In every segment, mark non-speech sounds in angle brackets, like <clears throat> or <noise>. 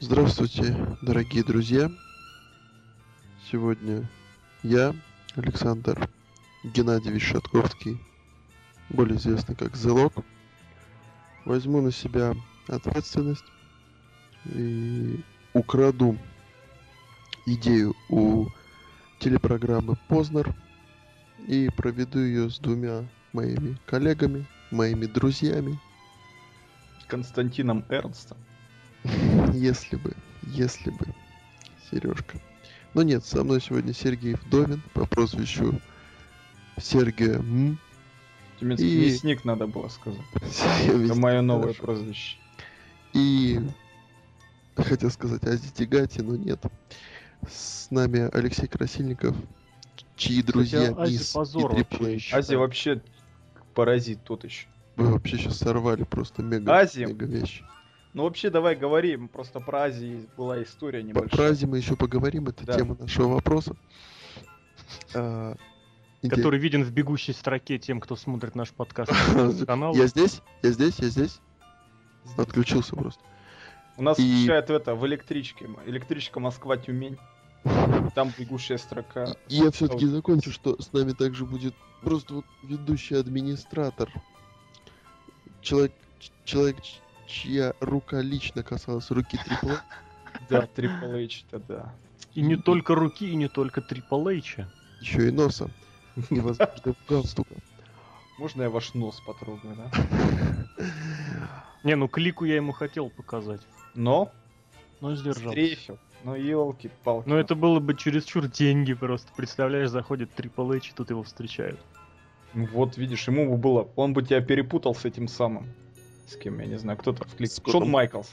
Здравствуйте, дорогие друзья. Сегодня я, Александр Геннадьевич Шатковский, более известный как Зелок, возьму на себя ответственность и украду идею у телепрограммы Познер и проведу ее с двумя моими коллегами, моими друзьями. Константином Эрнстом. <laughs> Если бы, если бы, Сережка. Но нет, со мной сегодня Сергей Вдовин по прозвищу Сергей М. Тебе И- мясник надо было сказать. <laughs> Это мое новое хорошо. прозвище. И хотел сказать Ази Тигати, но нет. С нами Алексей Красильников, чьи друзья Ази Мисс позор и вообще. Азия вообще паразит тот еще. Вы вообще сейчас сорвали просто мега, Азия? мега вещь. Ну вообще давай говори, просто про Азию была история небольшая. Про Азию мы еще поговорим, это Да. тема нашего вопроса. А, Который виден в бегущей строке тем, кто смотрит наш подкаст по <laughs> каналу. Я здесь, я здесь, я здесь. Отключился просто. У нас И- включают в это в электричке. Электричка Москва-Тюмень. Там бегущая строка. И я все-таки закончу, что с нами также будет просто вот ведущий администратор. Человек, человек, чья рука лично касалась руки Трипла. <laughs> Да, H, это да. И не только руки, и не только Triple H. еще и носа. <laughs> И, возможно, галстука. Можно я ваш нос потрогаю, да? Не, ну клику я ему хотел показать, Но но сдержал. стрейфил. Ну елки-палки. Но это было бы чересчур деньги просто. Представляешь, заходит Triple H, и тут его встречают. Ну Вот видишь, ему бы было, он бы тебя перепутал с этим самым. С кем, я не знаю, кто-то в клик. С Шон. Майклс.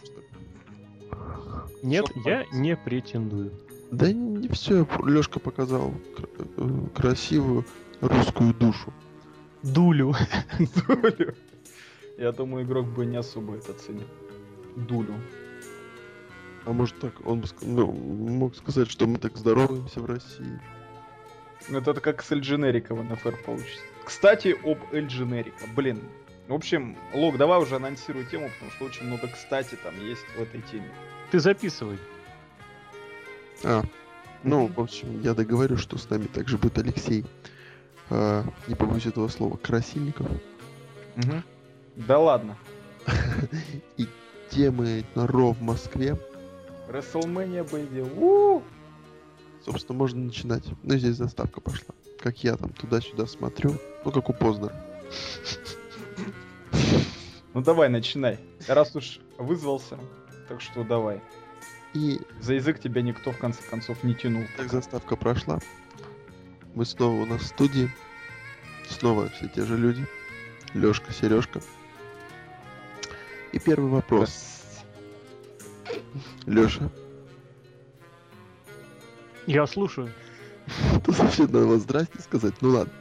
Нет, Шон я Майклс. не претендую. Да не все, Лешка показал кр- э, красивую русскую душу. Дулю. <laughs> Дулю. Я думаю, игрок бы не особо это ценил. Дулю. А может так, он бы ну, мог сказать, что мы так здороваемся в России. Ну, Это как с Эльдженерика в НФР получится. Кстати, об Эльдженерика. Блин. В общем, Лок, давай уже анонсируй тему, потому что очень много кстати там есть в этой теме. Ты записывай. А, ну, в общем, я договорю, что с нами также будет Алексей. а, не побоюсь этого слова, Красильников. Да ладно. <laughs> И темы на Ро в Москве. Бейби. У! Собственно, можно начинать. Ну, здесь заставка пошла. Как я там туда-сюда смотрю. Ну, как у Познер. Ну давай, начинай. Раз уж вызвался, так что давай. И За язык тебя никто в конце концов не тянул. как заставка прошла, мы снова у нас в студии. Снова все те же люди. Лёшка, Сережка. И первый вопрос. Лёша, Я слушаю. <laughs> Тут вообще надо было здрасте сказать, ну ладно.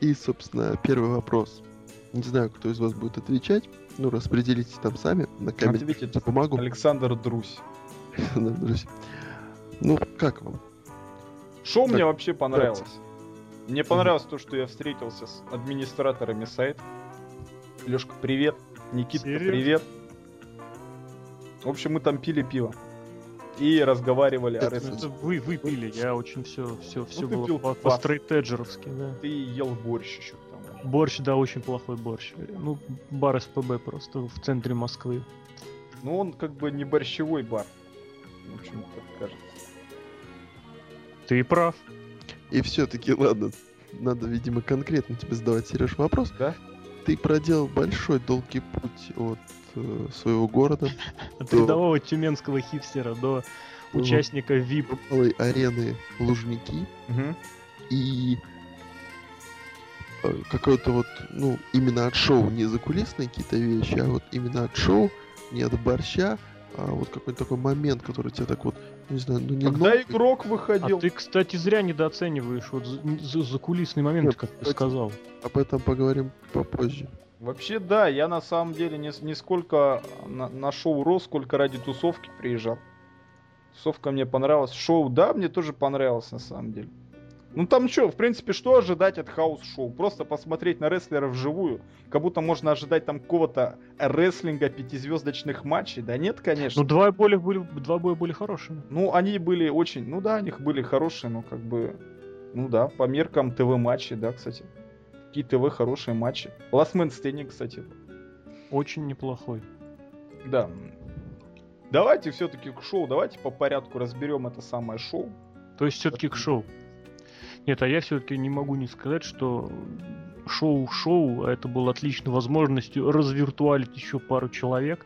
И, собственно, первый вопрос. Не знаю, кто из вас будет отвечать. Ну, распределитесь там сами на камере. Ответит бумагу. Александр Друсь. Да, друзья. Ну, как вам? Шоу мне вообще понравилось. Мне понравилось то, что я встретился с администраторами сайта. Лешка, привет. Никита, привет. В общем, мы там пили пиво. И разговаривали о Это рестлинге. Это вы выпили, я очень все, все, все Ну, было пил по, квас. стрейтеджеровски, да. Ты ел борщ еще к тому. Борщ, да, очень плохой борщ. Ну, бар СПБ просто в центре Москвы. Ну, он как бы не борщевой бар. В общем, так кажется. Ты прав. И все-таки, ладно, надо, видимо, конкретно тебе задавать, Сереж, вопрос. Да? Ты проделал большой долгий путь от своего города, <laughs> От Да. рядового тюменского хипстера до участника VIP. малой арены Лужники, и э, какое-то вот, ну, именно от шоу, не закулисные какие-то вещи, а вот именно от шоу, не от борща, а вот какой-то такой момент, который тебя так вот, не знаю, ну не Когда новый, игрок А выходил, ты, кстати, зря недооцениваешь вот за, за- закулисный момент, Нет, как ты сказал. об этом поговорим попозже. Вообще, да, я на самом деле не, не сколько на, на шоу Raw, сколько ради тусовки приезжал. Тусовка мне понравилась. Шоу, да, мне тоже понравилось на самом деле. Ну там что, в принципе, что ожидать от house show? Просто посмотреть на рестлеров вживую, как будто можно ожидать там какого-то рестлинга пятизвездочных матчей. Да нет, конечно. Ну два боя были, два боя были хорошими. Ну они были очень, ну да, у них были хорошие, но как бы, ну да, по меркам ТВ-матчей, да, кстати. Какие ТВ хорошие матчи. Last Man Standing, кстати. Очень неплохой. Да. Давайте все-таки к шоу, давайте по порядку разберем это самое шоу. То есть все-таки к шоу. Нет, а я все-таки не могу не сказать, что шоу-шоу, а это было отличной возможностью развиртуалить еще пару человек.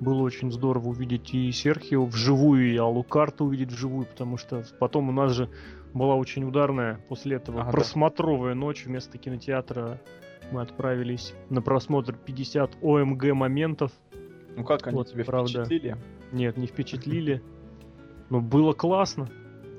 Было очень здорово увидеть и Серхио вживую, и Аллу Карту увидеть вживую, потому что потом у нас же была очень ударная после этого ага, просмотровая да. ночь вместо кинотеатра. Мы отправились на просмотр 50 ОМГ моментов. Ну как они вот, тебе правда. впечатлили? Нет, не впечатлили. Но было классно.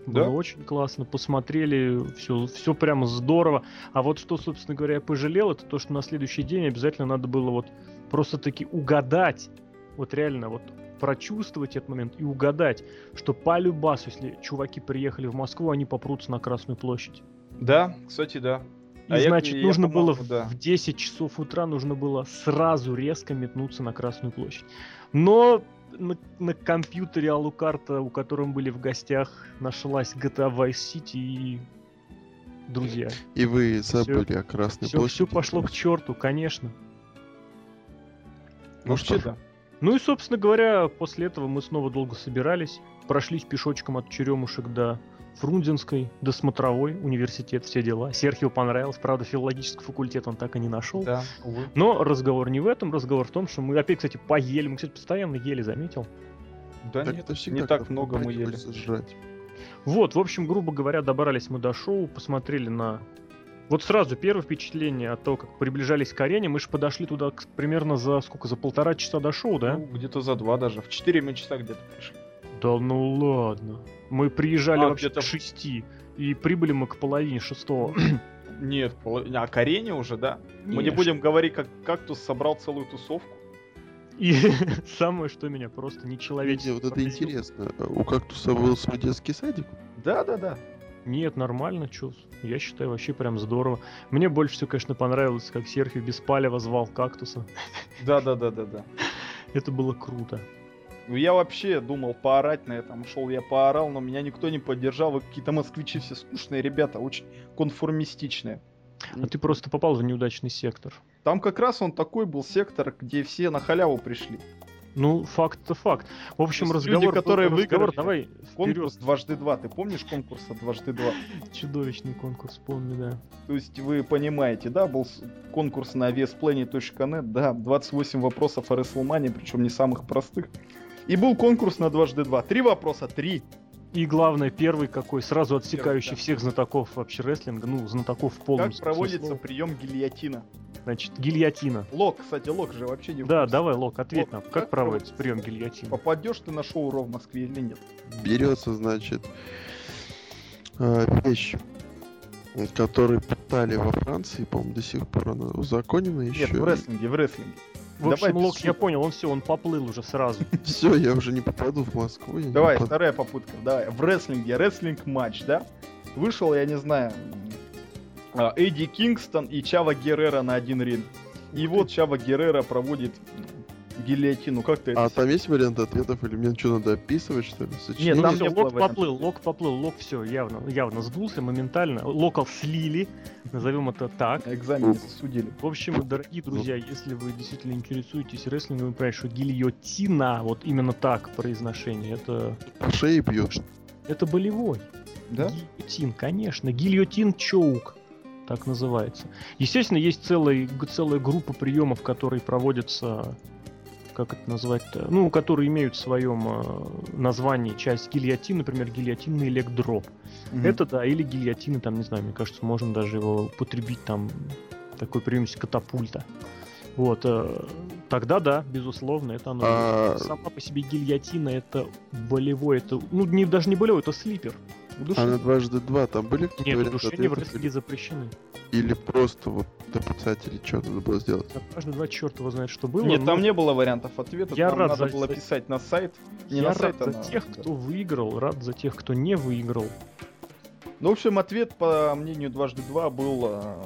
Да? Было очень классно, посмотрели, все, все прямо здорово. А вот что, собственно говоря, я пожалел, это то, что на следующий день обязательно надо было вот просто-таки угадать, вот реально вот прочувствовать этот момент и угадать, что по любасу, если чуваки приехали в Москву, они попрутся на Красную площадь. Да, кстати, да. И а значит, я, нужно я было да. в 10 часов утра нужно было сразу резко метнуться на Красную площадь. Но на, на компьютере Алукарта, у которого были в гостях, нашлась GTA Vice City и друзья. И вы забыли все, о Красной все, площади. Все пошло к черту, конечно. Ну что да. Ну и, собственно говоря, после этого мы снова долго собирались, прошлись пешочком от Черемушек до Фрунзенской, до Смотровой, университет, все дела. Серхио понравилось, правда, филологический факультет он так и не нашел. Да, увы. Но разговор не в этом, разговор в том, что мы опять, кстати, поели. Мы, кстати, постоянно ели, заметил? Да так нет, не так много мы ели. Жрать. Вот, в общем, грубо говоря, добрались мы до шоу, посмотрели на... Вот сразу первое впечатление от того, как приближались к арене, мы же подошли туда примерно за сколько, за полтора часа до шоу, да? Ну, где-то за два даже, в четыре мы часа где-то пришли. Да ну ладно. Мы приезжали а, вообще к шести, и прибыли мы к половине шестого. <clears throat> Нет, а к арене уже, да? Нет. Мы не будем говорить, как кактус собрал целую тусовку. И <laughs> самое, что меня просто не человечество. Вот это интересно. У кактуса был свой детский садик? Да, да, да. Нет, нормально, чё. Я считаю, вообще прям здорово. Мне больше всего, конечно, понравилось, как Серхио Беспалева звал кактуса. Да, да, да, да, да. Это было круто. Ну, я вообще думал поорать на этом шел, я поорал, но меня никто не поддержал. Вы какие-то москвичи все скучные ребята, очень конформистичные. А ты просто попал в неудачный сектор. Там как раз он такой был сектор, где все на халяву пришли. Ну, факт-то факт. В общем, разговор... Люди, которые выиграли давай конкурс дважды два. Ты помнишь конкурса дважды два? Чудовищный конкурс, помню, да. То есть вы понимаете, да, был конкурс на весplanet.net, да, 28 вопросов о WrestleMania, причем не самых простых. И был конкурс на дважды два. Три вопроса, три. И главное, первый какой, сразу отсекающий первый, да. всех знатоков вообще рестлинга, ну, знатоков в полном Как проводится прием гильотина? Значит, гильотина. Лок, кстати, Лок же вообще не Да, давай, Лок, ответь Лок, нам. Как, как проводится прием гильотины? Попадешь ты на шоу Ро в Москве или нет? Берется, значит, э, вещь, которую пытали во Франции, по-моему, до сих пор она узаконена еще. Нет, в рестлинге, в рестлинге. В общем, Давай, Лок, я понял, он все, он поплыл уже сразу. <laughs> Все, я уже не попаду в Москву. Давай, вторая попытка, давай. В рестлинге, рестлинг матч, да? Вышел, я не знаю, Эдди Кингстон и Чава Геррера на один ринг. И вот Чава Геррера проводит гильотину. Как ты это... А там есть вариант ответов, или мне что, надо описывать, что ли? Нет, ну, там все, лок поплыл, лок поплыл, лок все явно, явно сдулся моментально. Локов слили, назовем это так. Экзамен судили. В общем, дорогие друзья, если вы действительно интересуетесь рестлингом, вы понимаете, что гильотина, вот именно так произношение, это... По шее бьешь. Это болевой. Да? Гильотин, конечно. Гильотин чоук так называется. Естественно, есть целая, целая группа приемов, которые проводятся как это назвать-то, ну, которые имеют в своем э, названии часть гильотин, например, гильотинный электдроп. Mm-hmm. Это да, или гильотины, там, не знаю, мне кажется, можно даже его употребить там, такой прием катапульта. Вот, э, тогда да, безусловно, это оно. А... Сама по себе гильотина это болевой, это, ну, не, даже не болевой, это слипер. А на дважды два там были какие-то Нет, удушения в рестлинге запрещены. Или просто вот дописать или что надо было сделать? Дважды два черт его знает, что было. Нет, там не было вариантов ответа. Я там рад надо за- было писать на сайт. Не Я на рад сайт, а за на- тех, кто выиграл, рад за тех, кто не выиграл. Ну, в общем, ответ, по мнению дважды два, был а,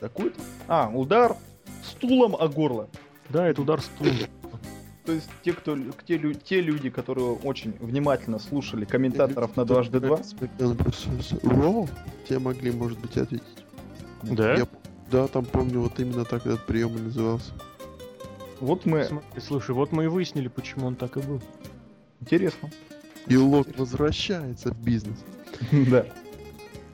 такой-то. А, удар стулом о горло. Да, это удар стулом. То есть те, кто, те, лю- те люди, которые очень внимательно слушали комментаторов на дважды два, те могли, может быть, ответить. Да? Я да, там помню, вот именно так этот прием и назывался. вот мы... Смотри, слушай, вот мы и выяснили, почему он так и был. Интересно. И Лок возвращается в бизнес. <laughs> Да.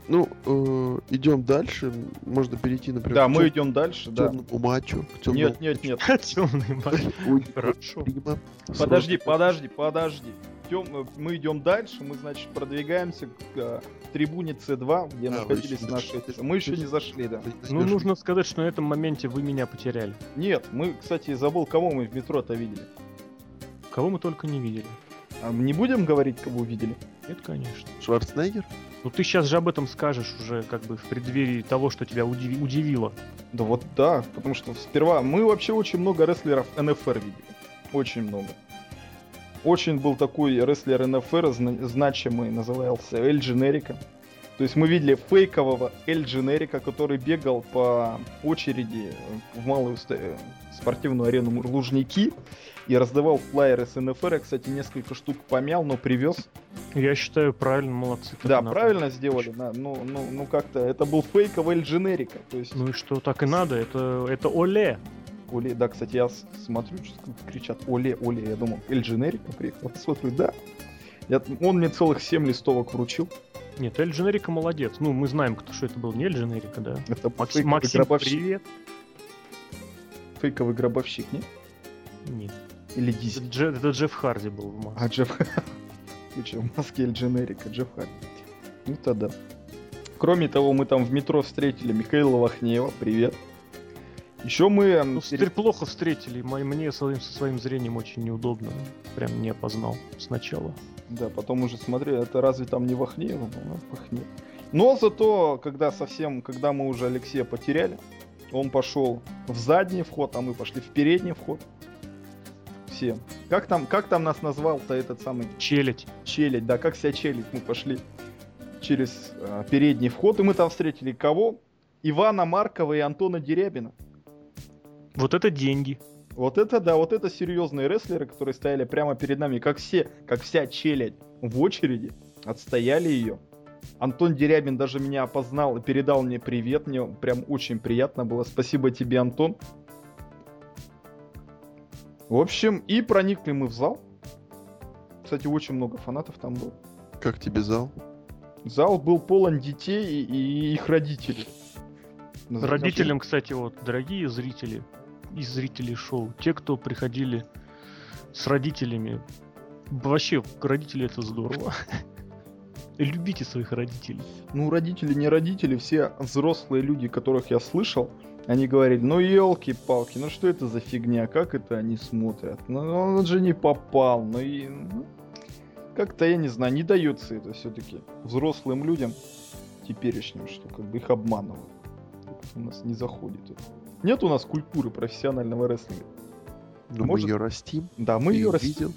Ну, э, идем дальше. Можно перейти, например, Да, к мы тём- идем дальше, да. темному матчу. к темному Нет, нет, нет. <laughs> Темный матч. <laughs> Хорошо. Подожди, подожди, подожди. Тем, э, мы идем дальше, мы, значит, продвигаемся к э, трибуне С2, где А, находились еще наши... Мы еще не зашли, да. Ну, нужно сказать, что на этом моменте вы меня потеряли. Нет, мы, кстати, забыл, кого мы в метро-то видели. Кого мы только не видели. А мы не будем говорить, кого увидели? Нет, конечно. Шварценеггер? Ну ты сейчас же об этом скажешь уже как бы в преддверии того, что тебя удиви- удивило. Да вот да, потому что сперва мы вообще очень много рестлеров НФР видели. Очень много. Очень был такой рестлер НФР, зна- значимый, назывался Эль Дженерика. То есть мы видели фейкового Эль Дженерика, который бегал по очереди в малую э, спортивную арену Лужники и раздавал флайеры с НФР. Я, кстати, несколько штук помял, но привез. Я считаю, правильно, молодцы. Да, надо. правильно сделали. да. Ну, ну, ну как-то это был фейковый Эль Дженерика. То есть Ну и что, так и надо, это, это Оле. Оле, да, кстати, я смотрю, что кричат Оле, Оле, я думал, Эль Дженерика приехал, <laughs> смотрю, да. Я- он мне целых 7 листовок вручил. Нет, Эль Дженерика молодец. Ну, мы знаем, кто, что это был не Эль Дженерика, да. Это Макс- Максим, гробовщик. привет. Фейковый гробовщик, не? Нет, Или Дизи. Дже- это Джефф Харди был в маске. А, Джефф... Ты <laughs> чё, в маске Эль Дженерика, Джефф Харди. Ну тогда. Кроме того, мы там в метро встретили Михаила Вахнеева, привет. Еще мы... Ну, теперь плохо встретили. Мне со своим зрением очень неудобно. Прям не опознал сначала. Да, потом уже смотрю, это разве там не Вахнеев? Ну, Вахнеев. Но зато, когда совсем, когда мы уже Алексея потеряли, он пошел в задний вход, а мы пошли в передний вход. Все. Как там, как там нас назвал-то этот самый Челядь. челядь, да, как себя челядь, мы пошли через э, передний вход, и мы там встретили кого? Ивана Маркова и Антона Дерябина. Вот это деньги. Вот это да, вот это серьезные рестлеры, которые стояли прямо перед нами, как все, как вся челядь в очереди, отстояли ее. Антон Дерябин даже меня опознал и передал мне привет, мне прям очень приятно было. Спасибо тебе, Антон. В общем, и проникли мы в зал. Кстати, очень много фанатов там было. Как тебе зал? Зал был полон детей и, и их родителей. Родителям, кстати, вот, дорогие зрители и зрители шоу, те, кто приходили с родителями, вообще, родители это здорово. <laughs> Любите своих родителей. Ну, родители, не родители, все взрослые люди, которых я слышал, они говорили, ну елки-палки, ну что это за фигня, как это они смотрят? Ну он же не попал, ну и... ну, Как-то, я не знаю, не дается это все-таки взрослым людям теперешним, что как бы их обманывают. У нас не заходит это. Нет у нас культуры профессионального рестлинга. Ну, Может- мы ее растим. Да, мы ее видел?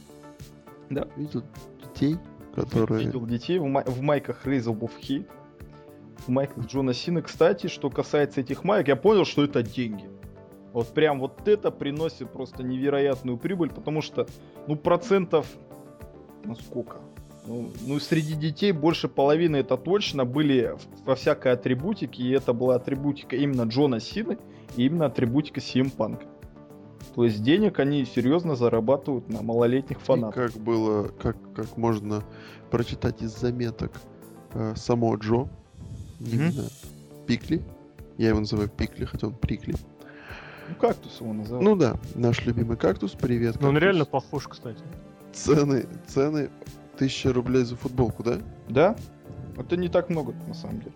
Да. Видел детей, которые... Видел детей в, май- в майках Above Hate, в майках Джона Сина. Кстати, что касается этих майк, я понял, что это деньги. Вот прям вот это приносит просто невероятную прибыль, потому что, ну, процентов, ну, сколько? Ну, ну, среди детей больше половины это точно были во всякой атрибутике, и это была атрибутика именно Джона Сины и именно атрибутика CM Punk. То есть денег они серьезно зарабатывают на малолетних И фанатах. как было, как, как можно прочитать из заметок э, само Джо, именно Пикли, я его называю Пикли, хотя он Прикли. Ну, кактус его называют. Ну да, наш любимый кактус, привет. Но он кактус. реально похож, кстати. Цены, цены, тысяча рублей за футболку, да? Да? Это не так много, на самом деле.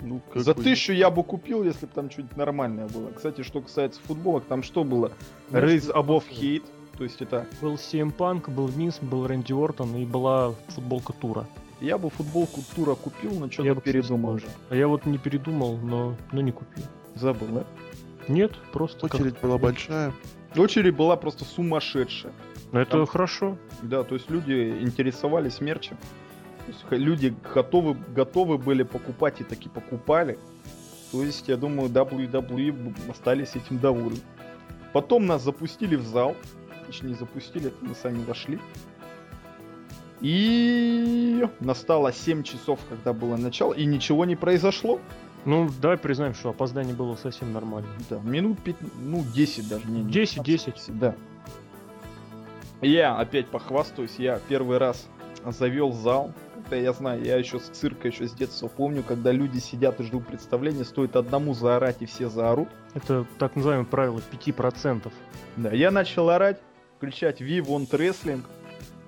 Ну, За какой- тысячу я бы купил, если бы там что-нибудь нормальное было. Кстати, что касается футболок, там что было? Что Above? Hate. То есть это... Был CM Punk, был Винс, был Рэнди Ортон и была футболка тура. Я бы футболку тура купил, но Я что-то бы, кстати, передумал уже. А я вот не передумал, но, но не купил. Забыл, да? Нет, просто... Очередь как... была большая. Очередь была просто сумасшедшая. Это Там... хорошо. Да, то есть люди интересовались мерчем. То есть люди готовы, готовы были покупать и таки покупали. То есть, я думаю, WWE остались этим довольны. Потом нас запустили в зал. Точнее, запустили, это мы сами вошли. И настало 7 часов, когда было начало, и ничего не произошло. Ну, давай признаем, что опоздание было совсем нормально. Да, минут 5, ну, 10 даже. Не, 10, 10. Да. Я опять похвастаюсь, я первый раз завел зал. Когда я знаю, я еще с цирка, еще с детства помню, когда люди сидят и ждут представления, стоит одному заорать и все заорут. Это так называемое правило 5%. Да, я начал орать, кричать «We want wrestling»,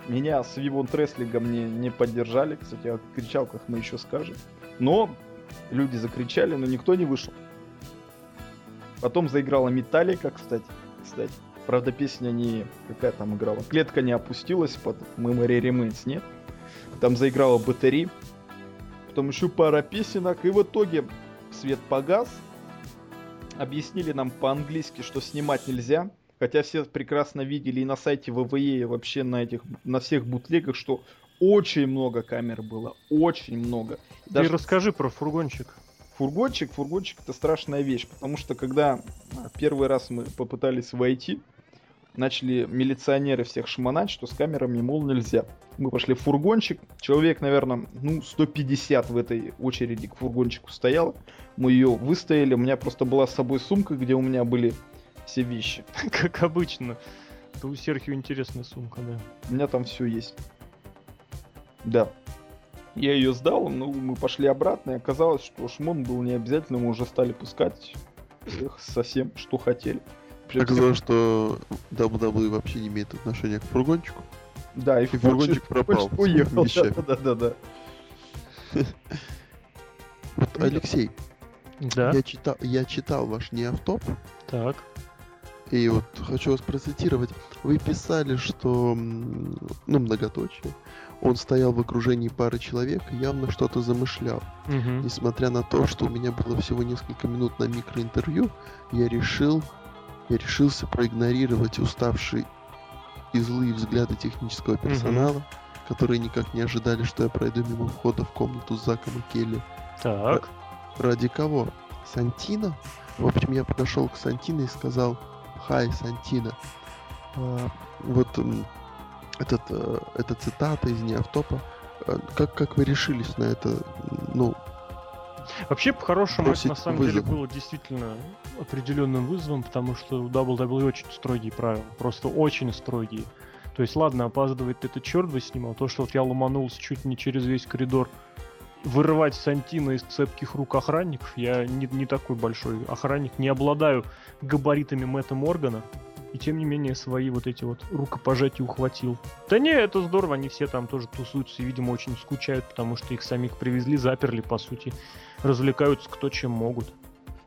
меня с Вивон Треслингом не, не поддержали. Кстати, я кричал, как мы еще скажем. Но люди закричали, но никто не вышел. Потом заиграла Металлика, кстати. Кстати. Правда, песня не... Какая там играла? Клетка не опустилась под Memory Remains, нет? Там заиграла батарея. Потом еще пара песенок. И в итоге свет погас. Объяснили нам по-английски, что снимать нельзя. Хотя все прекрасно видели и на сайте ВВЕ, и вообще на этих, на всех бутлегах, что очень много камер было, очень много. Даже... Ты расскажи про фургончик. Фургончик, фургончик это страшная вещь, потому что когда а, первый раз мы попытались войти, начали милиционеры всех шмонать, что с камерами, мол, нельзя. Мы пошли в фургончик, человек, наверное, ну, 150 в этой очереди к фургончику стоял. Мы ее выстояли, у меня просто была с собой сумка, где у меня были все вещи. <laughs> Как обычно. Это у Серхио интересная сумка, да. У меня там все есть. Да. Я ее сдал, ну, мы пошли обратно, и оказалось, что шмон был не обязательно, мы уже стали пускать их совсем, что хотели. Оказалось, что WWE вообще не имеет отношения к фургончику. Да, и, и фургончик пропал. Уехал, <laughs> да, да, да. Вот, Алексей, да? я, читал, я читал ваш неавтоп. Так. И вот хочу вас процитировать. Вы писали, что, ну, многоточие, он стоял в окружении пары человек и явно что-то замышлял. Угу. Несмотря на то, что у меня было всего несколько минут на микроинтервью, я решил, я решился проигнорировать уставшие и злые взгляды технического персонала, угу. которые никак не ожидали, что я пройду мимо входа в комнату с Заком и Келли. Так. Ради кого? Сантина? В общем, я подошел к Сантино и сказал, Хай Сантина. А, вот этот, э, эта цитата из неавтопа. Э, как, как вы решились на это? Ну, Вообще, по-хорошему, это на самом вызов. деле было действительно определенным вызовом, потому что у WWE очень строгие правила. Просто очень строгие. То есть, ладно, опаздывает этот черт бы снимал. То, что вот я ломанулся чуть не через весь коридор вырывать Сантина из цепких рук охранников. Я не, не такой большой охранник, не обладаю габаритами Мэтта Моргана. И тем не менее свои вот эти вот рукопожатия ухватил. Да не, это здорово, они все там тоже тусуются и, видимо, очень скучают, потому что их самих привезли, заперли, по сути. Развлекаются кто чем могут.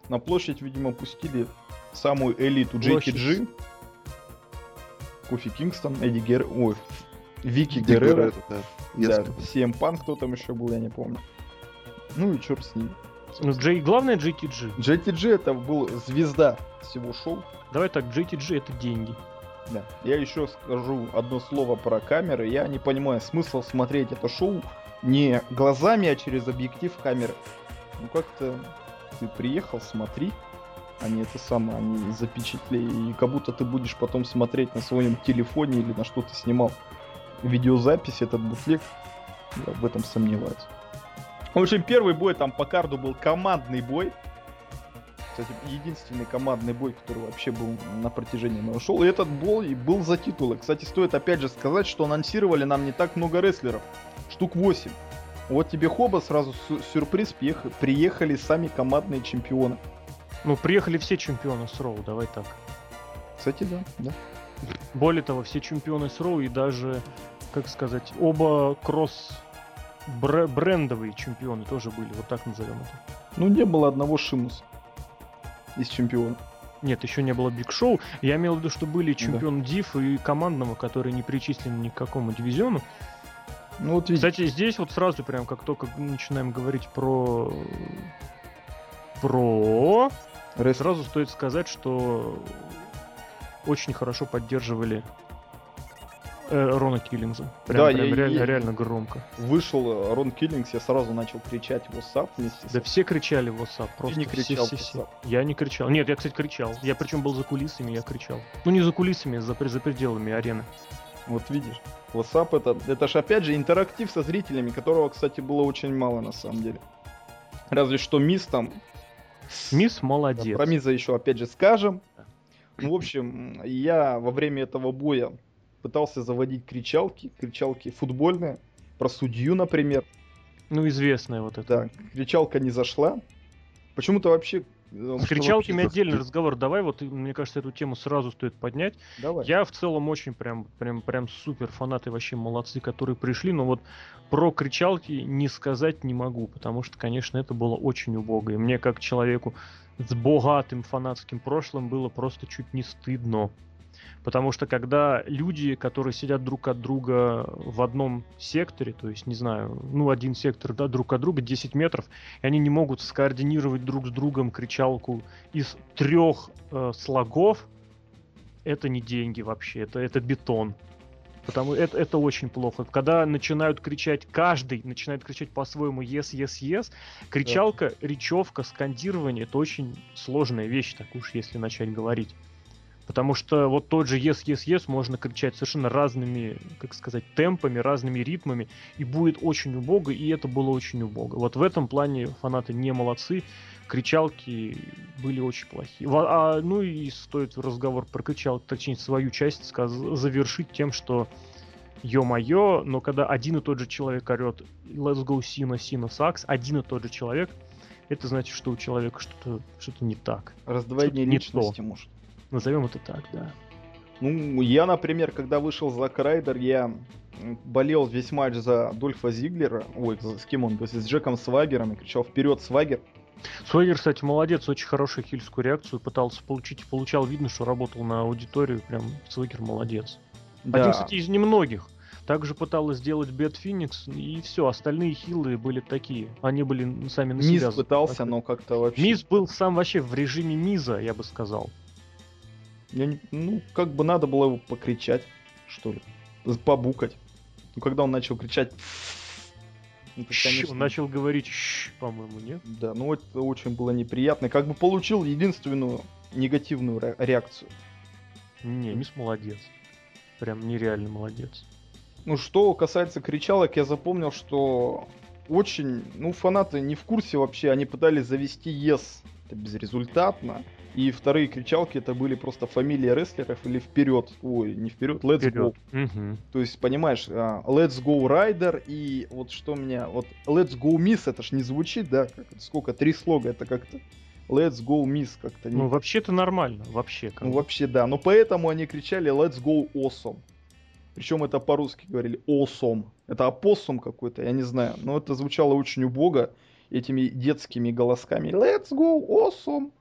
На площадь, видимо, пустили самую элиту JTG. Кофи Кингстон, Эдди Гер... Ой, Вики Геррера. Да. Да, CM Punk, кто там еще был, я не помню. Ну и черт с ним. Ну, Джей, главное JTG. JTG это был звезда всего шоу. Давай так, JTG это деньги. Да. Я еще скажу одно слово про камеры. Я не понимаю смысл смотреть это шоу не глазами, а через объектив камеры. Ну как-то ты приехал, смотри, они это самое, они запечатлели, и как будто ты будешь потом смотреть на своем телефоне или на что ты снимал видеозапись, этот бутлег, я в этом сомневаюсь. В общем, первый бой там по карду был командный бой. Кстати, единственный командный бой, который вообще был на протяжении моего шоу. И этот бой был за титулы. Кстати, стоит опять же сказать, что анонсировали нам не так много рестлеров. Штук 8. Вот тебе хоба, сразу сюрприз, приехали сами командные чемпионы. Ну, приехали все чемпионы с Роу, давай так. Кстати, да, да. Более того, все чемпионы с Роу и даже как сказать, оба кросс брендовые чемпионы тоже были, вот так назовем это. Ну, не было одного Шимуса из чемпионов. Нет, еще не было Биг Шоу. Я имел в виду, что были чемпион да. Див и командного, которые не причислены ни к какому дивизиону. Ну, вот Кстати, здесь вот сразу прям, как только начинаем говорить про... Про... Рес... Сразу стоит сказать, что очень хорошо поддерживали э, Рона Киллингса. Прям, да, прям я, реально, я... реально громко. Вышел э, Рон Киллингс, я сразу начал кричать WhatsApp вместе Да с... все кричали WhatsApp. Просто Ты не кричал все, все, все. Я не кричал. Нет, я, кстати, кричал. Я причем был за кулисами, я кричал. Ну не за кулисами, за, за пределами арены. Вот видишь. WhatsApp это, это же опять же интерактив со зрителями, которого, кстати, было очень мало на самом деле. Разве что Мисс там... Мисс молодец. Да, про Миза еще опять же скажем. Ну, в общем, я во время этого боя пытался заводить кричалки, кричалки футбольные, про судью, например. Ну, известная вот это. Да, кричалка не зашла. Почему-то вообще Э, С кричалками отдельный разговор. Давай вот, мне кажется, эту тему сразу стоит поднять. Давай. Я в целом очень прям, прям, прям супер фанаты вообще молодцы, которые пришли, но вот про кричалки не сказать не могу, потому что, конечно, это было очень убого. И мне как человеку с богатым фанатским прошлым было просто чуть не стыдно. Потому что когда люди, которые сидят друг от друга в одном секторе, то есть, не знаю, ну, один сектор, да, друг от друга 10 метров, и они не могут скоординировать друг с другом кричалку из трех э, слогов, это не деньги вообще, это, это бетон. Потому это, это очень плохо. Когда начинают кричать, каждый начинает кричать по-своему yes, yes, yes, кричалка, да. речевка, скандирование, это очень сложная вещь, так уж если начать говорить. Потому что вот тот же yes, yes, yes можно кричать совершенно разными, как сказать, темпами, разными ритмами, и будет очень убого, и это было очень убого. Вот в этом плане фанаты не молодцы, кричалки были очень плохие. А, ну и стоит разговор про кричалки, точнее свою часть сказ- завершить тем, что ё-моё, но когда один и тот же человек орет let's go Cena, Cena sucks, один и тот же человек, это значит, что у человека что-то что не так. Раздвоение личности, не может. Назовем это так, да. Ну, я, например, когда вышел Зак Райдер, я болел весь матч за Дольфа Зиглера. Ой, с кем он? С Джеком Свагером и кричал «Вперед, Свагер!» Свагер, кстати, молодец, очень хорошую хильскую реакцию пытался получить и получал. Видно, что работал на аудиторию. Прям Свагер молодец. Да. Один, кстати, из немногих. Также пыталась сделать Бет Феникс, и все, остальные хилы были такие. Они были сами на Миз себя. Миз пытался, но как-то вообще... Миз был сам вообще в режиме Миза, я бы сказал. Я не, ну, как бы надо было его покричать, что ли. Побукать. Ну, когда он начал кричать... Ну, конечно... Он начал говорить по-моему, нет? Да, ну это очень было неприятно. Как бы получил единственную негативную ре- реакцию. Не, мисс молодец. Прям нереально молодец. Ну, что касается кричалок, я запомнил, что очень, ну, фанаты не в курсе вообще, они пытались завести ЕС. Yes. Это безрезультатно. И вторые кричалки это были просто фамилии рестлеров или вперед. Ой, не вперед, let's вперед. go. Угу. То есть, понимаешь, uh, let's go Rider и вот что у меня, вот let's go Miss, это ж не звучит, да? Как, сколько, три слога, это как-то Let's go Miss как-то. Не... Ну, вообще-то нормально, вообще. Как ну, вообще, да. Но поэтому они кричали Let's go Awesome. Причем это по-русски говорили Awesome. Это опоссум какой-то, я не знаю. Но это звучало очень убого этими детскими голосками. Let's go Awesome.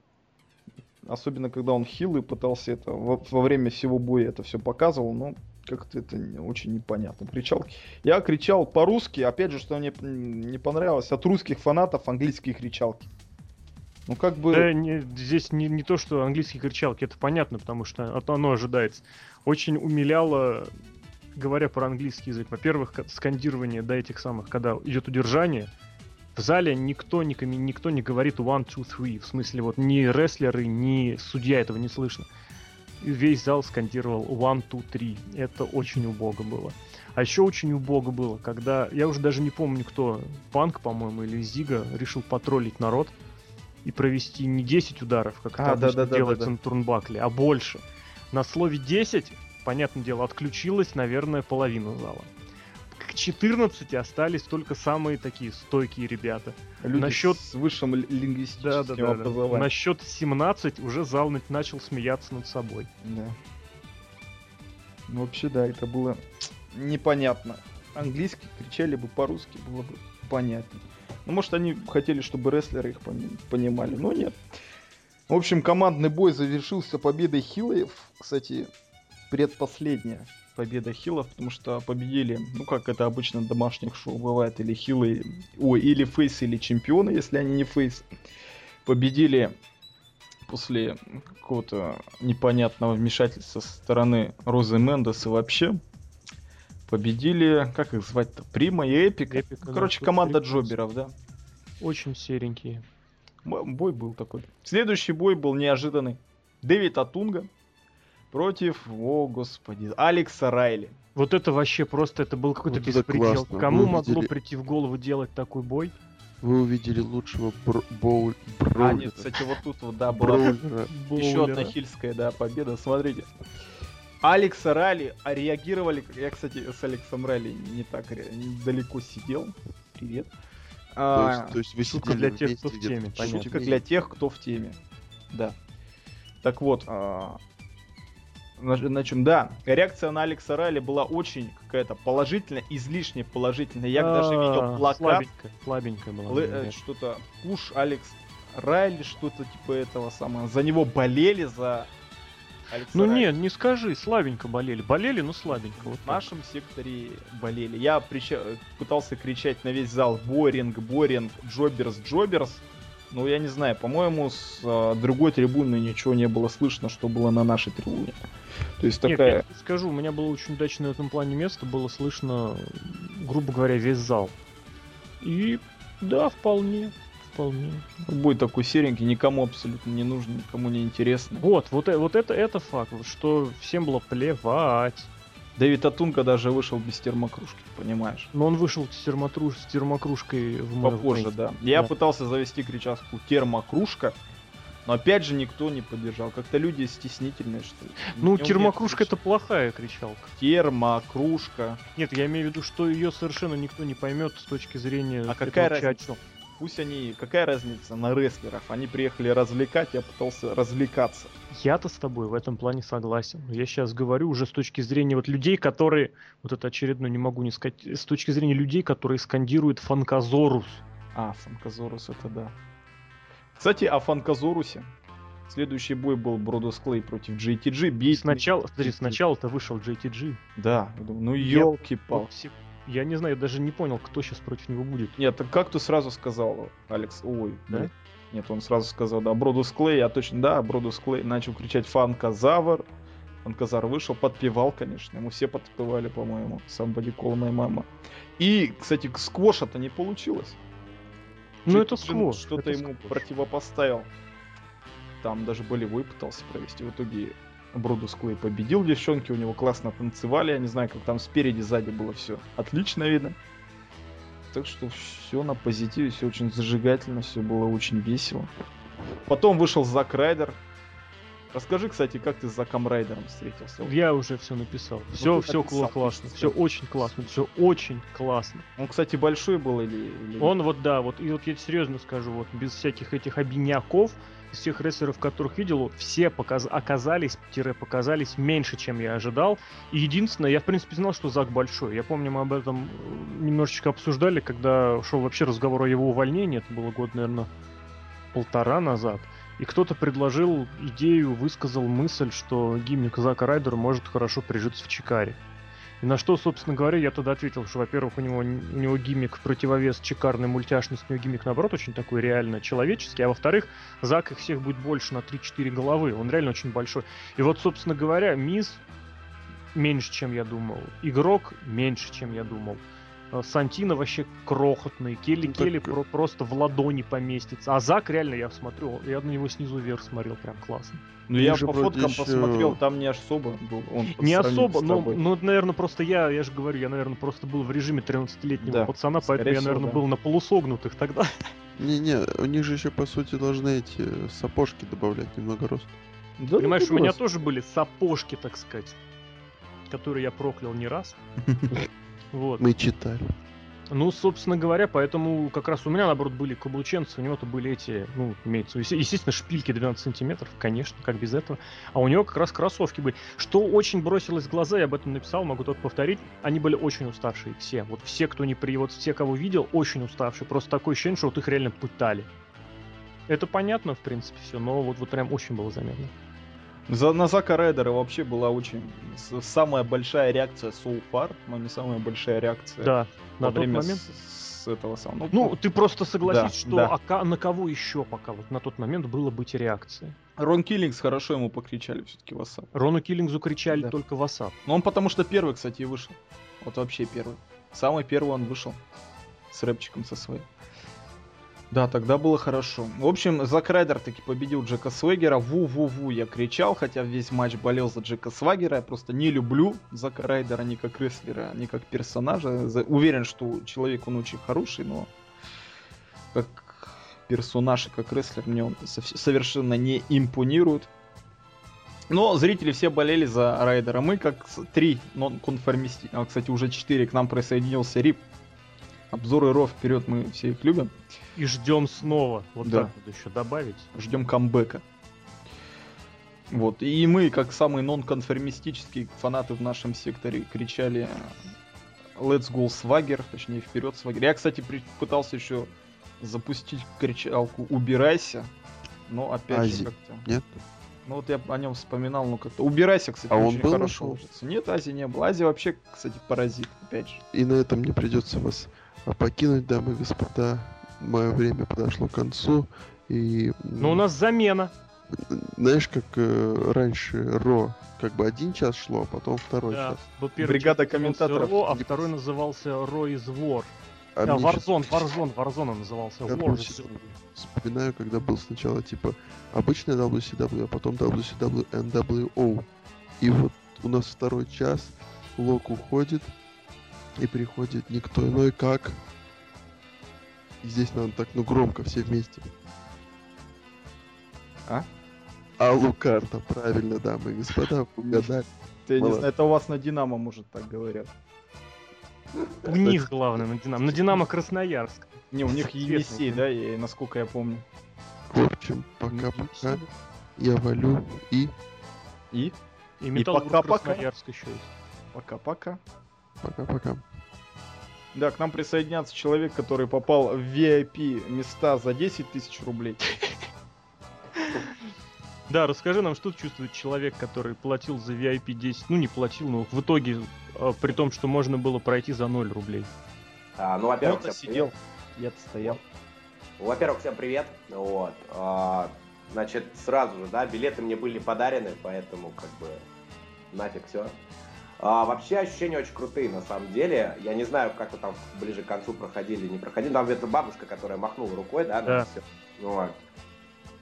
Особенно, когда он хил и пытался это во, во время всего боя это все показывал, но как-то это очень непонятно. Кричал. Я кричал по-русски, опять же, что мне не понравилось, от русских фанатов английские кричалки. Ну, как бы... Да, не, здесь не, не то, что английские кричалки, это понятно, потому что оно ожидается. Очень умиляло, говоря про английский язык, во-первых, скандирование до этих самых, когда идет удержание, в зале никто, никто, никто не говорит one, two, three. В смысле, вот ни рестлеры, ни судья этого не слышно. Весь зал скандировал one, two, three. Это очень убого было. А еще очень убого было, когда, я уже даже не помню кто, Панк, по-моему, или Зига, решил потроллить народ и провести не 10 ударов, как а, это да, обычно да, делается да, да. на турнбакле, а больше. На слове 10, понятное дело, отключилась, наверное, половина зала к 14 остались только самые такие стойкие ребята. Люди Насчет... с высшим лингвистическим да, да, да, образованием. Да. Насчет 17 уже зал начал смеяться над собой. Да. Ну, вообще, да, это было непонятно. Английский кричали бы по-русски, было бы понятно. Ну, может, они хотели, чтобы рестлеры их понимали, но нет. В общем, командный бой завершился победой Хиллаев. Кстати, предпоследняя победа хилов, потому что победили, ну как это обычно в домашних шоу бывает, или хилы, ой, или фейсы, или чемпионы, если они не фейс. Победили после какого-то непонятного вмешательства со стороны Розы Мендес и вообще победили, как их звать-то, Прима и Эпик. Эпик Короче, да, команда Джоберов, да. Очень серенькие. Бой был такой. Следующий бой был неожиданный. Дэвид Атунга против, о господи, Алекса Райли. Вот это вообще просто, это был какой-то вот беспредел. Кому Вы могло прийти в голову делать такой бой? Вы увидели лучшего бр- боуль... броулера. А, нет, кстати, вот тут вот, да, была еще одна хильская, да, победа. Смотрите. Алекса Райли а реагировали... Я, кстати, с Алексом Райли не так далеко сидел. Привет. То есть, а, то есть вы шутка для тех, кто в теме. Шутка для тех, кто в теме. Да. Так вот, а, на, на чем? Да, реакция на Алекса Райли была очень какая-то положительная, излишне положительная. Я даже видел плакат. Слабенькая, слабенькая была. Э, что-то Пуш Алекс Райли, что-то типа этого самого. За него болели, за Алекса Ну Райли. нет, не скажи, слабенько болели. Болели, но слабенько. Вот в нашем секторе болели. Я прича... пытался кричать на весь зал Боринг, Боринг, Джоберс, Джоберс. Ну, я не знаю, по-моему, с э, другой трибуны ничего не было слышно, что было на нашей трибуне. То есть Нет, такая... я скажу, у меня было очень удачное в этом плане место, было слышно, грубо говоря, весь зал. И да, вполне, вполне. Будет такой серенький, никому абсолютно не нужен, никому не интересный. Вот, вот, э, вот это, это факт, что всем было плевать. Дэвид Атунка даже вышел без термокружки, понимаешь? Но он вышел с, термотруш... с термокружкой в Попозже, да. Я да. пытался завести кричаску термокружка, но опять же никто не поддержал. Как-то люди стеснительные, что ли. Ну, термокружка это плохая кричалка. Термокружка. Нет, я имею в виду, что ее совершенно никто не поймет с точки зрения. А какая разница? Пусть они, какая разница на рестлеров? Они приехали развлекать, я пытался развлекаться. Я-то с тобой в этом плане согласен. Я сейчас говорю уже с точки зрения вот людей, которые, вот это очередно не могу не сказать, с точки зрения людей, которые скандируют Фанказорус. А, Фанказорус это да. Кстати, о Фанказорусе. Следующий бой был Бродус Клей против JTG. Бей... Сначала, смотри, сначала-то вышел JTG. Да, ну елки-палки. Я не знаю, я даже не понял, кто сейчас против него будет. Нет, так как ты сразу сказал, Алекс? Ой, да? Нет, он сразу сказал, да, Бродус Клей, я точно, да, Бродус Клей. Начал кричать Фанказавр. Фанказар вышел, подпевал, конечно. Ему все подпевали, по-моему. Somebody call my mama. И, кстати, сквоша-то не получилось. Ну это сквош. Что-то ему сквош. противопоставил. Там даже болевой пытался провести. В итоге Бродус Клей победил девчонки, у него классно танцевали, я не знаю, как там спереди, сзади было все отлично видно. Так что все на позитиве, все очень зажигательно, все было очень весело. Потом вышел Зак Райдер. Расскажи, кстати, как ты с Заком Райдером встретился? Я уже все написал. Все, вот все классно. Все очень классно. Все очень классно. Он, кстати, большой был или, или... Он вот, да, вот, и вот я серьезно скажу, вот без всяких этих обиняков, из всех рестлеров, которых видел, все показ... оказались, тире показались меньше, чем я ожидал. И единственное, я в принципе знал, что Зак большой. Я помню, мы об этом немножечко обсуждали, когда шел вообще разговор о его увольнении. Это было год, наверное, полтора назад. И кто-то предложил идею, высказал мысль, что гимник Зака Райдера может хорошо прижиться в Чикаре. И на что, собственно говоря, я тогда ответил, что, во-первых, у него, у него гиммик противовес шикарной мультяшности, у него гиммик, наоборот, очень такой реально человеческий, а во-вторых, Зак их всех будет больше на 3-4 головы, он реально очень большой. И вот, собственно говоря, Мисс меньше, чем я думал, Игрок меньше, чем я думал. Э, Сантина вообще крохотный, Келли ну, Келли так... про- просто в ладони поместится. А Зак реально, я смотрю, я на него снизу вверх смотрел, прям классно. Ну я по фоткам еще... посмотрел, там не особо был. Он не особо, но, ну, наверное, просто я, я же говорю, я, наверное, просто был в режиме 13-летнего да, пацана, поэтому я, наверное, да. был на полусогнутых тогда. <laughs> Не-не, у них же еще, по сути, должны эти сапожки добавлять немного роста. Да, Понимаешь, у меня тоже были сапожки, так сказать, которые я проклял не раз. <laughs> Вот. Мы читали. Ну, собственно говоря, поэтому как раз у меня, наоборот, были каблученцы, у него-то были эти, ну, имеется, естественно, шпильки 12 сантиметров, конечно, как без этого. А у него как раз кроссовки были. Что очень бросилось в глаза, я об этом написал, могу только повторить, они были очень уставшие все. Вот все, кто не при... Вот все, кого видел, очень уставшие. Просто такое ощущение, что вот их реально пытали. Это понятно, в принципе, все, но вот, вот прям очень было заметно. За, на Зака Райдера вообще была очень самая большая реакция so far, но не самая большая реакция да, во на время момент... с, с этого самого. Ну, ну ты просто согласись, да, что да. А, на кого еще пока вот на тот момент было быть реакцией? Рон Киллингс хорошо ему покричали все-таки в WhatsApp. Рону Киллингсу кричали да. только в WhatsApp. Ну он потому что первый, кстати, и вышел. Вот вообще первый. Самый первый он вышел. С рэпчиком со своим. Да, тогда было хорошо. В общем, Зак Райдер таки победил Джека Свегера. Ву-ву-ву, я кричал, хотя весь матч болел за Джека Свагера. Я просто не люблю Зака Райдера ни как рестлера, ни как персонажа. Уверен, что человек он очень хороший, но как персонаж и как рестлер мне он совершенно не импонирует. Но зрители все болели за Райдера. Мы как три нон-конформисти, а, кстати, уже четыре, к нам присоединился Рип. Обзоры Ро вперед, мы все их любим. И ждем снова. Вот да. так вот еще добавить. Ждем камбэка. Вот. И мы, как самые нон-конформистические фанаты в нашем секторе, кричали Let's go Swagger, точнее вперед Swagger. Я, кстати, пытался еще запустить кричалку «Убирайся», но опять Ази. же как-то... Нет? Ну вот я о нем вспоминал, ну как-то. Убирайся, кстати, а очень он был хорошо ложится. Нет, Ази не был. Ази вообще, кстати, паразит, опять же. И на этом мне придется вас покинуть, дамы и господа. Мое время подошло к концу. И... Но у нас замена. Знаешь, как э, раньше Ро как бы один час шло, а потом второй да. час. Был Бригада комментаторов. Ро, а второй назывался Ро из Вор. А да, Warzone, Warzone, Warzone назывался. Я War вспоминаю, когда был сначала типа обычный WCW, а потом WCW NWO. И вот у нас второй час, Лок уходит, и приходит никто иной, как... И здесь надо так, ну, громко, все вместе. А? Алукарта, правильно, дамы и господа, угадали. <laughs> Ты не знаю, это у вас на Динамо, может, так говорят. У них, главное, на Динамо. На Динамо Красноярск. Не, у них Енисей, да, и, насколько я помню. В общем, пока-пока. Я валю и... И? И, и пока-пока. еще есть. Пока-пока. Пока-пока. Да, к нам присоединяется человек, который попал в VIP места за 10 тысяч рублей. Да, расскажи нам, что чувствует человек, который платил за VIP 10, ну не платил, но в итоге, э, при том, что можно было пройти за 0 рублей. А, ну, во-первых, всем сидел, я-то стоял. Во-первых, всем привет. Вот. А, значит, сразу же, да, билеты мне были подарены, поэтому как бы нафиг все. А, вообще ощущения очень крутые, на самом деле. Я не знаю, как вы там ближе к концу проходили, не проходили. Там где-то бабушка, которая махнула рукой, да, да. все. Вот.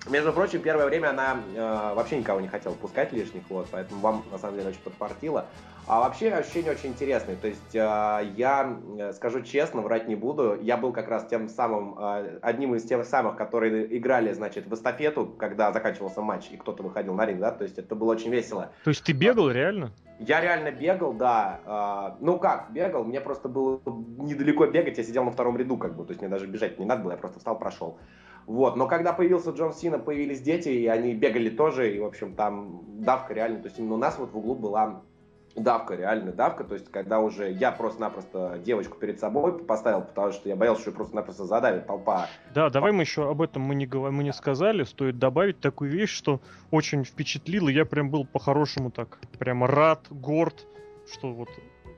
Между прочим, первое время она э, вообще никого не хотела пускать лишних, вот, поэтому вам, на самом деле, очень подпортила. А вообще ощущения очень интересные. То есть э, я э, скажу честно, врать не буду. Я был как раз тем самым, э, одним из тех самых, которые играли, значит, в эстафету, когда заканчивался матч, и кто-то выходил на ринг, да, то есть это было очень весело. То есть ты бегал реально? Я реально бегал, да. Э, ну как, бегал, мне просто было недалеко бегать, я сидел на втором ряду, как бы, то есть мне даже бежать не надо было, я просто встал, прошел. Вот, но когда появился Джон Сина, появились дети, и они бегали тоже, и, в общем, там давка реально, то есть именно у нас вот в углу была давка, реальная давка, то есть когда уже я просто-напросто девочку перед собой поставил, потому что я боялся, что просто-напросто задавит толпа. Да, давай мы еще об этом мы не, говор... мы не сказали, стоит добавить такую вещь, что очень впечатлило, я прям был по-хорошему так, прямо рад, горд, что вот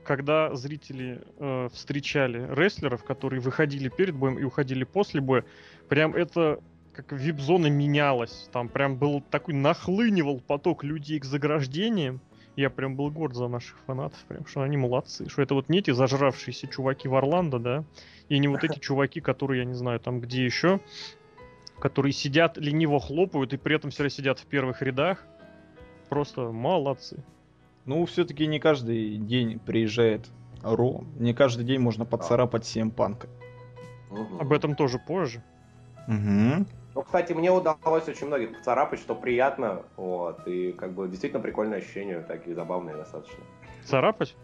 когда зрители э, встречали рестлеров, которые выходили перед боем и уходили после боя, прям это как вип-зона менялась. Там прям был такой нахлынивал поток людей к заграждениям. Я прям был горд за наших фанатов, прям, что они молодцы. Что это вот не эти зажравшиеся чуваки в Орландо, да, и не вот эти <laughs> чуваки, которые, я не знаю, там где еще, которые сидят, лениво хлопают и при этом все сидят в первых рядах. Просто молодцы. Ну, все-таки не каждый день приезжает Ро. Не каждый день можно поцарапать всем панка. Об этом тоже позже. Угу. Ну, кстати, мне удалось очень многих поцарапать, что приятно. Вот. И как бы действительно прикольное ощущение, такие забавные достаточно. Царапать?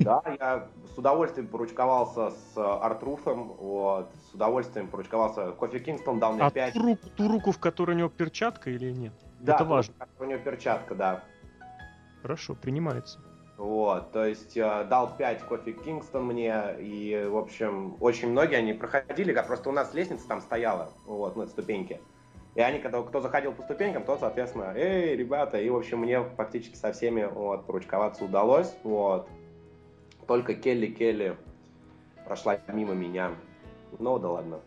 Да, я с удовольствием поручковался с Артруфом, вот, с удовольствием поручковался. Кофе Кингстон дал мне а 5. Ту, ту руку, в которой у него перчатка или нет? Да, Это важно. в которой у него перчатка, да. Хорошо, принимается. Вот, то есть э, дал 5 кофе Кингстон мне, и, в общем, очень многие они проходили, как просто у нас лестница там стояла, вот, на ступеньке. И они, когда кто заходил по ступенькам, то, соответственно, эй, ребята, и, в общем, мне практически со всеми, вот, поручковаться удалось, вот. Только Келли Келли прошла мимо меня. Ну да ладно.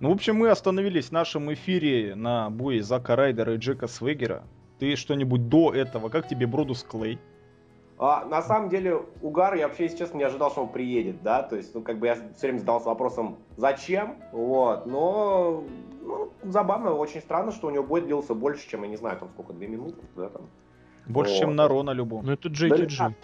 Ну, в общем, мы остановились в нашем эфире на бое Зака Райдера и Джека Свегера. Ты что-нибудь до этого, как тебе Бродус Клей? А, на самом деле, угар, я вообще, если честно, не ожидал, что он приедет, да, то есть, ну, как бы я все время задался вопросом, зачем, вот, но, ну, забавно, очень странно, что у него бой длился больше, чем, я не знаю, там, сколько, две минуты, да, там. Больше, вот. чем на Рона любом. Ну, это JTG. Да,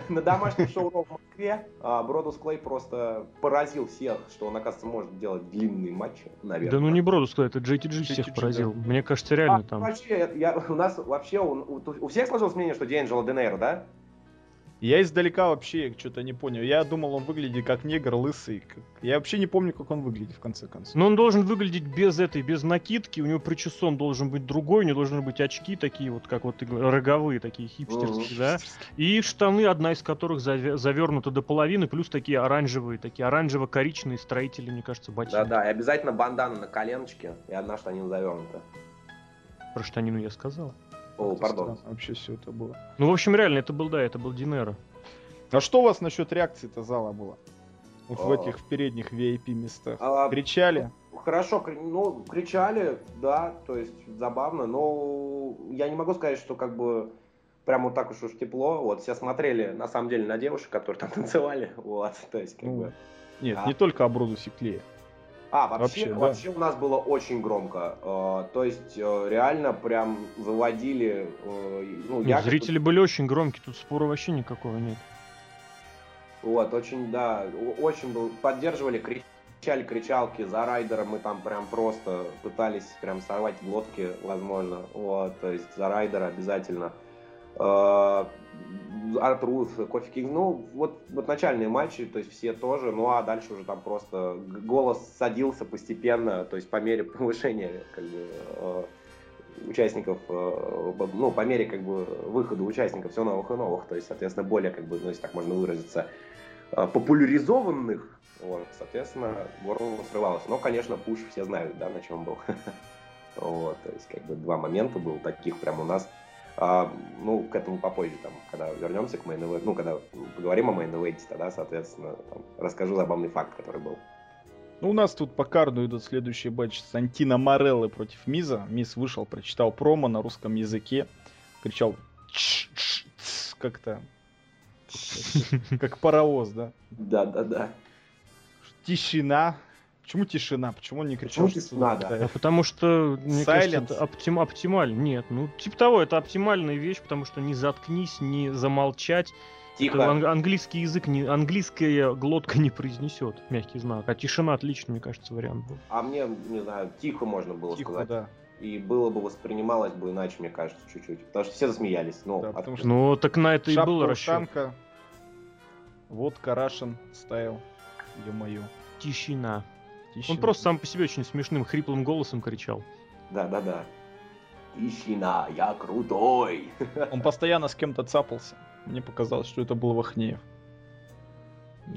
<laughs> на домашнем шоу в Москве а, Бродус Клей просто поразил всех, что он, оказывается, может делать длинные матчи, наверное. Да ну не Бродус Клей, это JTG, всех поразил. Мне кажется, реально а, там. Вообще, у нас вообще, у, у всех сложилось мнение, что Диэнджело Денейро, да? Я издалека вообще что-то не понял. Я думал, он выглядит как негр, лысый. Как... Я вообще не помню, как он выглядит в конце концов. Но он должен выглядеть без этой, без накидки. У него причесон должен быть другой, у него должны быть очки такие вот, как вот роговые, такие хипстерские, да. И штаны, одна из которых завернута до половины, плюс такие оранжевые, такие оранжево-коричневые строители, мне кажется, ботинки. Да-да, и обязательно бандана на коленочке, и одна штанина завернута. Про штанину я сказал. О, пардон. Вообще все это было. Ну, в общем, реально, это был, да, это был Динера. А что у вас насчет реакции-то зала было? Вот в этих в передних VIP местах. А, кричали? Хорошо, ну, кричали, да, то есть забавно, но я не могу сказать, что как бы прям вот так уж уж тепло. Вот все смотрели, на самом деле, на девушек, которые там танцевали. <laughs> Вот, то есть, как ну, бы. Нет, а... не только о Броду Секлее. А, вообще, вообще, да. вообще у нас было очень громко. Э, то есть э, реально прям заводили. Э, ну, ну, зрители были очень громкие, тут спора вообще никакого нет. Вот, очень, да, очень был, поддерживали, кричали кричалки за райдера, мы там прям просто пытались прям сорвать глотки, возможно, вот, то есть за райдера обязательно. Артрус, Кофи Кинг, ну, вот, вот начальные матчи, то есть все тоже, ну, а дальше уже там просто голос садился постепенно, то есть по мере повышения, как бы, э, участников, э, ну, по мере, как бы, выхода участников все новых и новых, то есть, соответственно, более, как бы, ну, если так можно выразиться, э, популяризованных, вот, соответственно, горло срывалось. Но, конечно, пуш все знают, да, на чем был. <laughs> Вот, то есть, как бы, два момента было таких прям у нас а, ну, к этому попозже, там, когда вернемся к main ну, когда поговорим о main тогда, соответственно, там, расскажу забавный факт, который был. Ну, у нас тут по карду идут следующие матчи. Сантино Мореллы против Миза. Миз вышел, прочитал промо на русском языке. Кричал как-то как паровоз, да? Да, да, да. Тишина. Почему тишина? Почему он не кричал? Почему тишина, да? да? Потому что, мне Silence. кажется, это оптим, оптимально. Нет, ну, типа того, это оптимальная вещь, потому что не заткнись, не замолчать. Тихо. Это ан- английский язык, не, английская глотка не произнесет мягкий знак. А тишина отлично, мне кажется, вариант был. А мне, не знаю, тихо можно было тихо, сказать. да. И было бы воспринималось бы иначе, мне кажется, чуть-чуть. Потому что все засмеялись. Ну, да, от... потому что... ну так на это и был расчет. Вот Карашин ставил. Ё-моё. Тишина. Он просто сам по себе очень смешным, хриплым голосом кричал. Да-да-да. Тишина, я крутой. <laughs> Он постоянно с кем-то цапался. Мне показалось, что это был Вахнеев.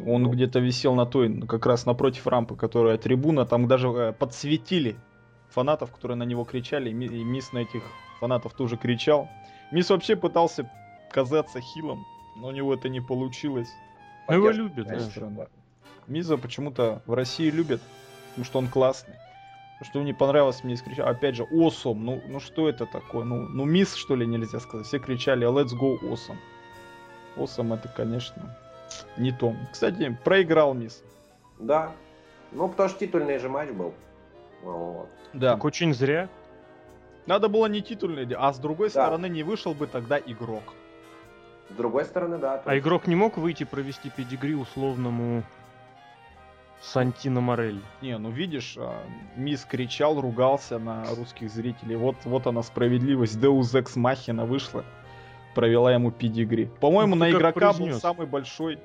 Он ну. где-то висел на той, как раз напротив рампы, которая трибуна, там даже э, подсветили фанатов, которые на него кричали, и Мисс на этих фанатов тоже кричал. Мисс вообще пытался казаться хилом, но у него это не получилось. Его любят, да. Миза почему-то в России любят потому что он классный. Что мне понравилось, мне кричали, опять же, awesome, ну, ну что это такое? Ну, ну мисс, что ли, нельзя сказать. Все кричали, let's go awesome. Awesome это, конечно, не то. Кстати, проиграл мисс. Да. Ну, потому что титульный же матч был. Вот. Да. Так очень зря. Надо было не титульный, а с другой да. стороны не вышел бы тогда игрок. С другой стороны, да. А игрок не мог выйти провести педигри условному Сантино Морель. Не, ну видишь, а, Мисс кричал, ругался на русских зрителей. Вот, вот она справедливость. Deus Ex Machina вышла, провела ему педигри. По-моему, ну, на игрока произнес. был самый большой.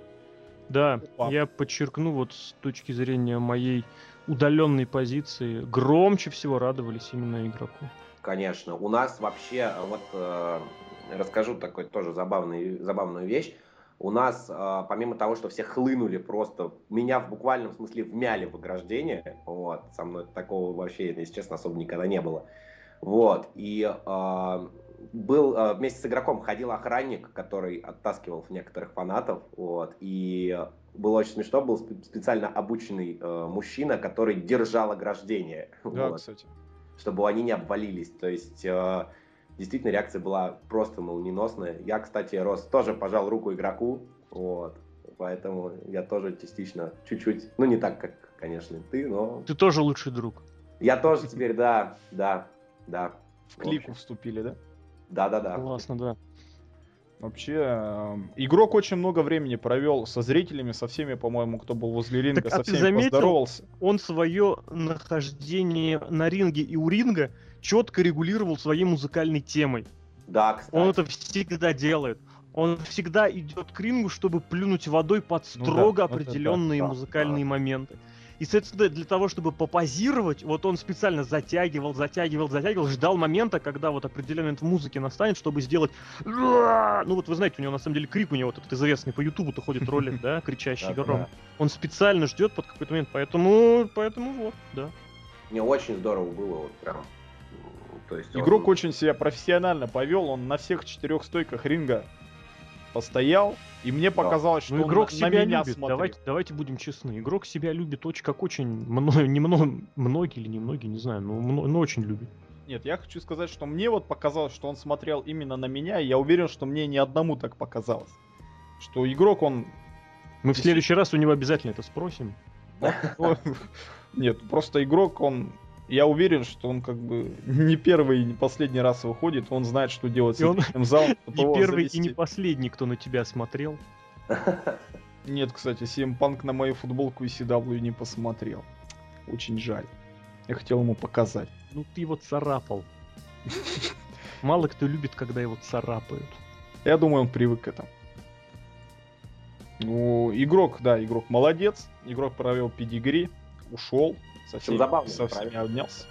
Да, упав. я подчеркну вот с точки зрения моей удаленной позиции, громче всего радовались именно игроку. Конечно, у нас вообще, вот э, расскажу такой тоже забавный, забавную вещь у нас, а, помимо того, что все хлынули просто, меня в буквальном смысле вмяли в ограждение, вот, со мной такого вообще, если честно, особо никогда не было, вот, и э, был вместе с игроком ходил охранник, который оттаскивал некоторых фанатов, вот, и было очень смешно, был специально обученный э, мужчина, который держал ограждение. <laughs> Да, вот, кстати. Чтобы они не обвалились. То есть, э, действительно, реакция была просто молниеносная. Я, кстати, Рос, тоже пожал руку игроку, вот. Поэтому я тоже частично, чуть-чуть, ну не так, как, конечно, ты, но... Ты тоже лучший друг. Я тоже теперь, да, да, да. В клику вступили, да? Да-да-да. Классно, да. Вообще, э, игрок очень много времени провел со зрителями, со всеми, по-моему, кто был возле ринга, так, а со всеми заметил, поздоровался. Он свое нахождение на ринге и у ринга четко регулировал своей музыкальной темой. Да, кстати. Он это всегда делает. Он всегда идет к рингу, чтобы плюнуть водой под строго ну да, определенные вот это, музыкальные да. моменты. И, соответственно, для того, чтобы попозировать, вот он специально затягивал, затягивал, затягивал, ждал момента, когда вот определенный момент в музыке настанет, чтобы сделать... Ну вот вы знаете, у него на самом деле крик у него вот этот известный по Ютубу-то ходит ролик, да, <laughs> кричащий гром. Он специально ждет под какой-то момент, поэтому, поэтому вот, да. Мне очень здорово было, вот прям. То есть Игрок он... очень себя профессионально повел, он на всех четырех стойках ринга постоял, и мне показалось, что ну, игрок он себя на меня любит. Смотрит. Давайте, давайте будем честны. Игрок себя любит очень, как очень много, <laughs> не много, многие или немногие, не знаю, но, но очень любит. Нет, я хочу сказать, что мне вот показалось, что он смотрел именно на меня, и я уверен, что мне ни одному так показалось. Что игрок, он... Мы в следующий раз у него обязательно это спросим. <laughs> Нет, просто игрок, он я уверен, что он как бы не первый и не последний раз выходит, он знает, что делать с этим залом. <laughs> Не первый и не последний, кто на тебя смотрел. <laughs> Нет, кстати, CM Punk на мою футболку и CW не посмотрел. Очень жаль. Я хотел ему показать. Ну ты его царапал. <laughs> Мало кто любит, когда его царапают. Я думаю, он привык к этому. Ну, игрок, да, игрок молодец. Игрок провел педигри, ушел, со всеми, забавно, со всеми обнялся.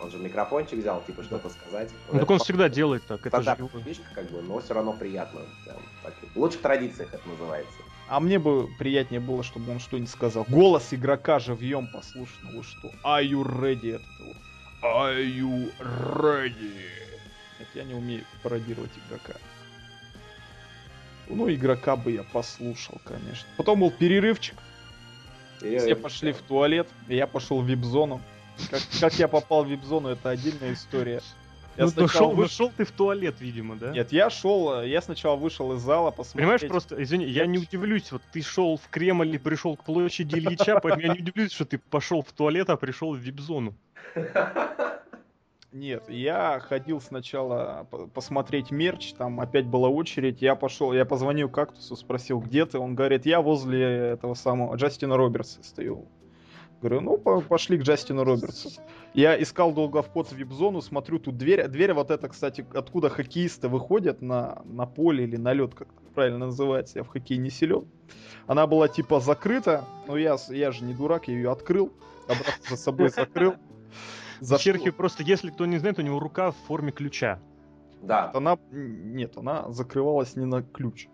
Он же микрофончик взял, типа, что-то сказать. Ну, так он всегда делает так. Это же фишка, как бы, но все равно приятно. Прям, так, в лучших традициях это называется. А мне бы приятнее было, чтобы он что-нибудь сказал. Голос игрока живьем послушно. Вы что? Are you ready? Это вот. Are you ready? Это я не умею пародировать игрока. Ну, игрока бы я послушал, конечно. Потом был перерывчик. Все пошли в туалет, и я пошел в вип-зону. Как, как я попал в вип-зону, это отдельная история. Я ну, шел, выш... шел ты в туалет, видимо, да? Нет, я шел, я сначала вышел из зала, посмотреть. Понимаешь, просто, извини, я не удивлюсь, вот ты шел в Кремль и пришел к площади Ильича, поэтому я не удивлюсь, что ты пошел в туалет, а пришел в вип-зону. <laughs> Нет, я ходил сначала посмотреть мерч, там опять была очередь, я пошел, я позвонил Кактусу, спросил, где ты, он говорит, я возле этого самого Джастина Робертса стою. Говорю, ну, пошли к Джастину Робертсу. Я искал долго в вип-зону, смотрю, тут дверь. Дверь вот эта, кстати, откуда хоккеисты выходят на, на поле или на лед, как правильно называется, я в хоккей не силен. Она была типа закрыта, но я, я же не дурак, я ее открыл, обратно за собой закрыл. За Черхи просто, если кто не знает, у него рука в форме ключа. Да. Она, нет, она закрывалась не на ключ.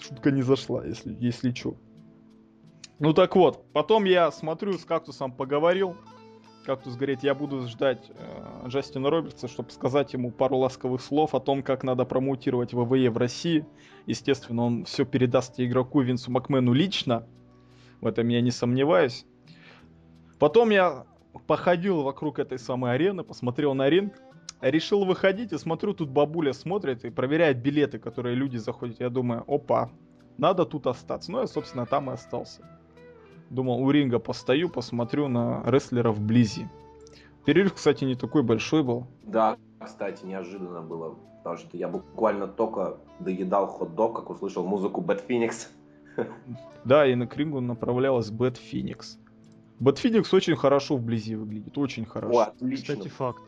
Шутка не зашла, если, если что. Ну так вот, потом я смотрю, с кактусом поговорил. Кактус говорит, я буду ждать э, Джастина Робертса, чтобы сказать ему пару ласковых слов о том, как надо промоутировать ВВЕ в России. Естественно, он все передаст игроку Винсу Макмену лично. В этом я не сомневаюсь. Потом я походил вокруг этой самой арены, посмотрел на ринг, решил выходить и смотрю, тут бабуля смотрит и проверяет билеты, которые люди заходят. Я думаю, опа, надо тут остаться. Ну, я, собственно, там и остался. Думал, у ринга постою, посмотрю на рестлеров вблизи. Перерыв, кстати, не такой большой был. Да, кстати, неожиданно было. Потому что я буквально только доедал хот-дог, как услышал музыку Бэт Феникс. Да, и на к рингу направлялась Бэт Феникс. Бэт Феникс очень хорошо вблизи выглядит, очень хорошо. О, отлично. Кстати, факт.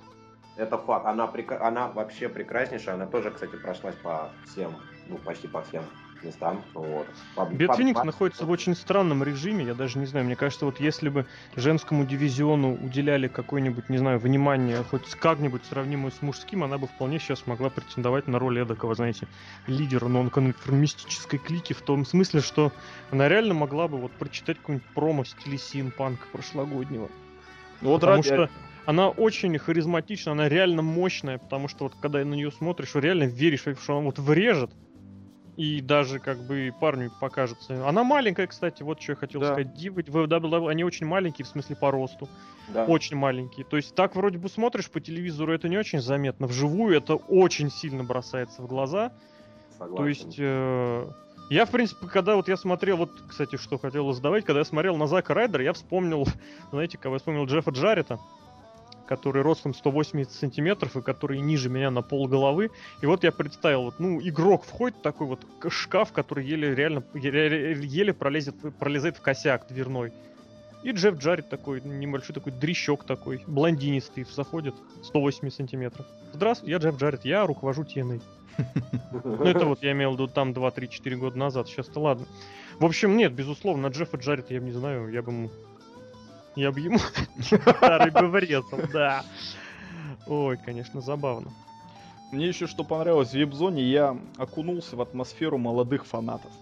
Это факт. Она, прек... она вообще прекраснейшая. Она тоже, кстати, прошлась по всем, ну, почти по всем местам. Вот. Бетфеникс находится в очень странном режиме, я даже не знаю, мне кажется, вот если бы женскому дивизиону уделяли какое-нибудь, не знаю, внимание, хоть как-нибудь сравнимое с мужским, она бы вполне сейчас могла претендовать на роль эдакого, знаете, лидера нонконформистической клики, в том смысле, что она реально могла бы вот прочитать какой-нибудь промо в стиле Синпанка прошлогоднего. Ну, вот потому ради... что она очень харизматична, она реально мощная, потому что вот когда на нее смотришь, реально веришь, что она вот врежет, И даже как бы парню покажется. Она маленькая, кстати, вот что я хотел да. сказать. Дивы в WWE, они очень маленькие, в смысле по росту. Да. Очень маленькие. То есть так вроде бы смотришь по телевизору, это не очень заметно. Вживую это очень сильно бросается в глаза. Согласен. То есть... Э, я, в принципе, когда вот я смотрел, вот, кстати, что хотел задавать, когда я смотрел на Зака Райдера, я вспомнил, <laughs> знаете, кого я вспомнил Джеффа Джарета который ростом 180 сантиметров и который ниже меня на пол головы. И вот я представил, вот, ну, игрок входит такой вот шкаф, который еле реально еле пролезет, пролезает в косяк дверной. И Джефф Джаред такой, небольшой такой дрищок такой, блондинистый, заходит, 180 сантиметров. Здравствуйте, я Джефф Джаред, я руковожу TNA. Ну, это вот я имел в виду там 2-3-4 года назад, сейчас-то ладно. В общем, нет, безусловно, Джеффа Джаред я не знаю, я бы ему я бы ему старый бы врезал, да. Ой, конечно, забавно. Мне еще что понравилось в вип-зоне, я окунулся в атмосферу молодых фанатов.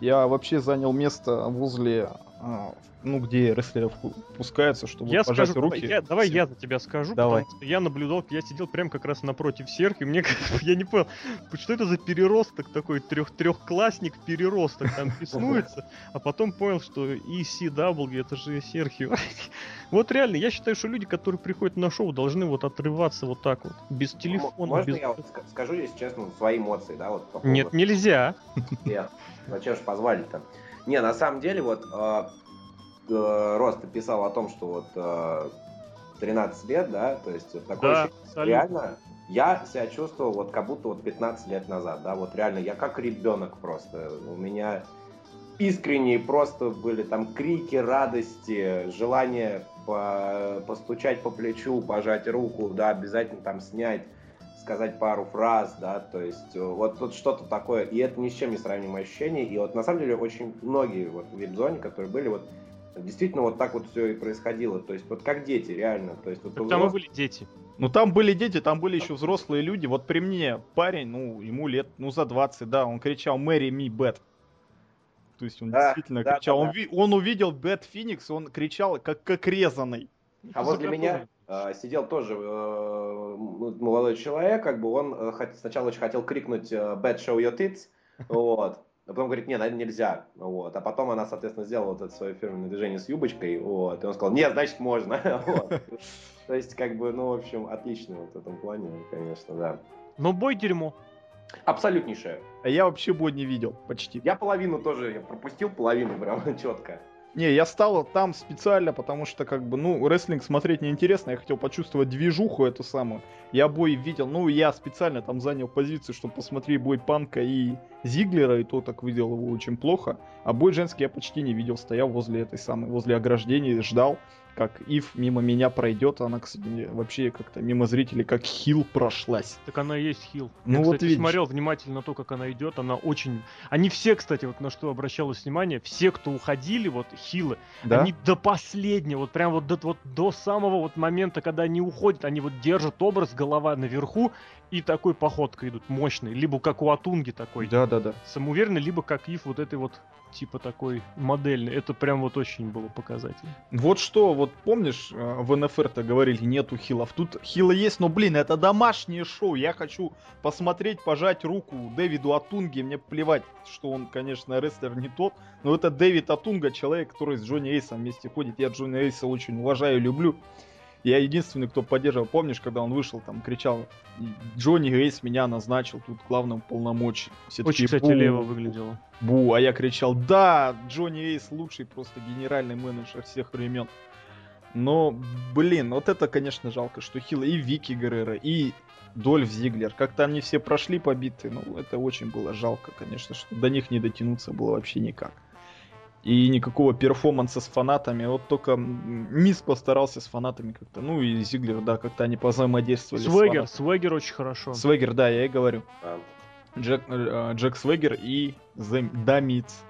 Я вообще занял место возле а, ну, где рестлеров пускаются, чтобы я пожать скажу, руки. Я, давай я за тебя скажу, давай. потому что я наблюдал, я сидел прям как раз напротив Серхи, мне <laughs> я не понял, что это за переросток такой, трех, трехклассник переросток там <laughs> писнуется, а потом понял, что ECW, это же Серхио. <laughs> Вот реально, я считаю, что люди, которые приходят на шоу, должны вот отрываться вот так вот, без телефона. Можно без... я вот скажу здесь честно свои эмоции, да? Вот, по поводу... Нет, нельзя. Нет, зачем же позвали-то? Не, на самом деле, вот э, э, Рост писал о том, что вот э, 13 лет, да, то есть вот такое да, ощущение, реально, я себя чувствовал вот как будто вот 15 лет назад, да, вот реально, я как ребенок просто, у меня искренние просто были там крики радости, желание по, постучать по плечу, пожать руку, да, обязательно там снять сказать пару фраз, да, то есть э, вот тут что-то такое, и это ни с чем не сравнимое ощущение, и вот на самом деле очень многие вот в вип-зоне, которые были, вот действительно вот так вот все и происходило, то есть вот как дети, реально, то есть вот... Так там и были дети. Ну там были дети, там были еще взрослые люди, вот при мне парень, ну ему лет, ну за 20, да, он кричал «Мэри ми, Бет», то есть он да, действительно да, кричал. Да, он, да. он увидел Бет Феникс, он кричал как, как резанный. А возле меня, Э, сидел тоже э, молодой человек, как бы он э, сначала очень хотел крикнуть «Bad show your tits», <laughs> вот, а потом говорит, нет, нельзя. Вот. А потом она, соответственно, сделала вот это свое фирменное движение с юбочкой. Вот. И он сказал, нет, значит, можно. <laughs> То есть, как бы, ну, в общем, отлично в этом плане, конечно, да. Но бой дерьмо. Абсолютнейшее. А я вообще бой не видел, почти. Я половину тоже, я пропустил половину прям <laughs> четко. Не, я стал там специально, потому что, как бы, ну, рестлинг смотреть неинтересно, я хотел почувствовать движуху эту самую. Я бой видел, ну, я специально там занял позицию, чтобы посмотреть бой Панка и Зиглера, и то так видел его очень плохо. А бой женский я почти не видел, стоял возле этой самой, возле ограждения, ждал как Ив мимо меня пройдет, она, кстати, вообще как-то мимо зрителей как хил прошлась. Так она и есть хил. Ну Я, вот кстати, видишь. смотрел внимательно на то, как она идет, она очень... Они все, кстати, вот на что обращалось внимание, все, кто уходили, вот хилы, да? они до последнего, вот прям вот до, вот до самого вот момента, когда они уходят, они вот держат образ, голова наверху, и такой походкой идут, мощный. Либо как у Атунги такой. Да-да-да. Самоуверенный, либо как Ив вот этой вот типа такой модельный. Это прям вот очень было показательно. Вот что, вот помнишь, э, в НФР-то говорили, нету хилов. Тут хилы есть, но, блин, это домашнее шоу. Я хочу посмотреть, пожать руку Дэвиду Атунге. Мне плевать, что он, конечно, рестлер не тот. Но это Дэвид Атунга, человек, который с Джонни Эйсом вместе ходит. Я Джонни Эйса очень уважаю и люблю. Я единственный, кто поддерживал. Помнишь, когда он вышел, там кричал, Джонни Грейс меня назначил тут главным полномочий. Все Очень, такие, кстати, бу, лево выглядело. Бу, а я кричал, да, Джонни Грейс лучший просто генеральный менеджер всех времен. Но, блин, вот это, конечно, жалко, что Хилл и Вики Геррера, и Дольф Зиглер, как-то они все прошли побиты, ну, это очень было жалко, конечно, что до них не дотянуться было вообще никак и никакого перформанса с фанатами. Вот только Мисс постарался с фанатами как-то. Ну и Зиглер, да, как-то они позаимодействовали. Свегер, Свегер очень хорошо. Свегер, да, я и говорю. А. Джек, э, Джек Свегер и Дамиц.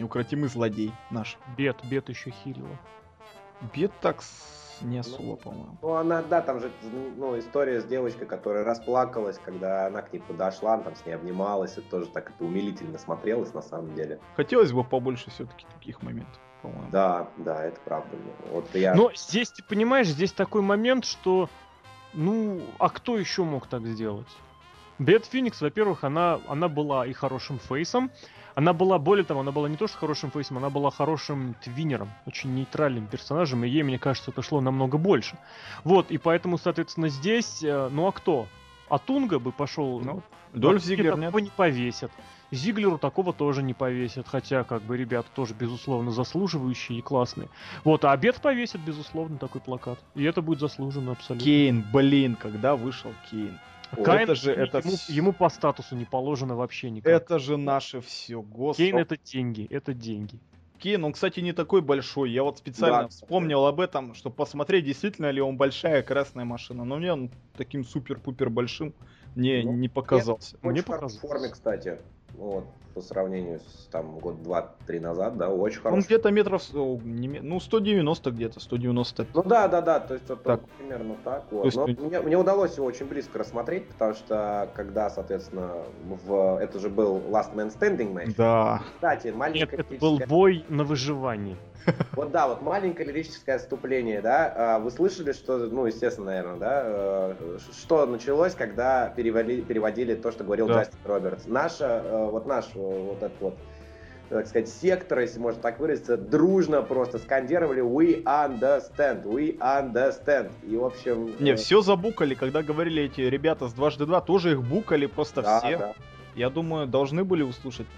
Неукротимый злодей наш. Бет, Бет еще хилила. Бет так не особо, ну, по-моему. Ну, она, да, там же, ну, история с девочкой, которая расплакалась, когда она к ней подошла, она там с ней обнималась, и тоже так это умилительно смотрелось, на самом деле. Хотелось бы побольше все-таки таких моментов, по-моему. Да, да, это правда. Вот я... Но здесь, ты понимаешь, здесь такой момент, что, ну, а кто еще мог так сделать? Бет Феникс, во-первых, она, она была и хорошим фейсом, она была, более того, она была не то что хорошим фейсом, она была хорошим твинером, очень нейтральным персонажем, и ей, мне кажется, это шло намного больше. Вот, и поэтому, соответственно, здесь, э, ну а кто? Атунга бы пошел. Ну, Дольф Зиглер нет. не повесят. Зиглеру такого тоже не повесят, хотя, как бы, ребята тоже, безусловно, заслуживающие и классные. Вот, а обед повесит, безусловно, такой плакат. И это будет заслуженно абсолютно. Кейн, блин, когда вышел Кейн? Кайн, это же это ему, ему по статусу не положено вообще никак. Это же наше все, господи. Кейн это деньги, это деньги. Кейн, он, кстати, не такой большой. Я вот специально да, вспомнил об этом, чтобы посмотреть, действительно ли он большая красная машина. Но мне он таким супер-пупер большим не, ну, не показался. Мне показалось. В форме, кстати. Вот по сравнению с там год два-три назад, да, очень хороший. Он где-то метров, ну, 190 где-то, 190. Ну да, да, да, то есть это так. примерно так. Вот. есть... Но мне, мне удалось его очень близко рассмотреть, потому что когда, соответственно, в это же был Last Man Standing матч. Да. Кстати, маленькая Нет, это был бой на выживание. <laughs> Вот да, вот маленькое лирическое отступление, да. А, вы слышали, что, ну, естественно, наверное, да, э, что началось, когда переводили, переводили то, что говорил да. Джастин Робертс. Наша, э, вот наш вот этот вот так сказать, сектор, если можно так выразиться, дружно просто скандировали «We understand, we understand». И, в общем... Не, э... все забукали, когда говорили эти ребята с дважды два, тоже их букали просто да, все. Да. Я думаю, должны были услышать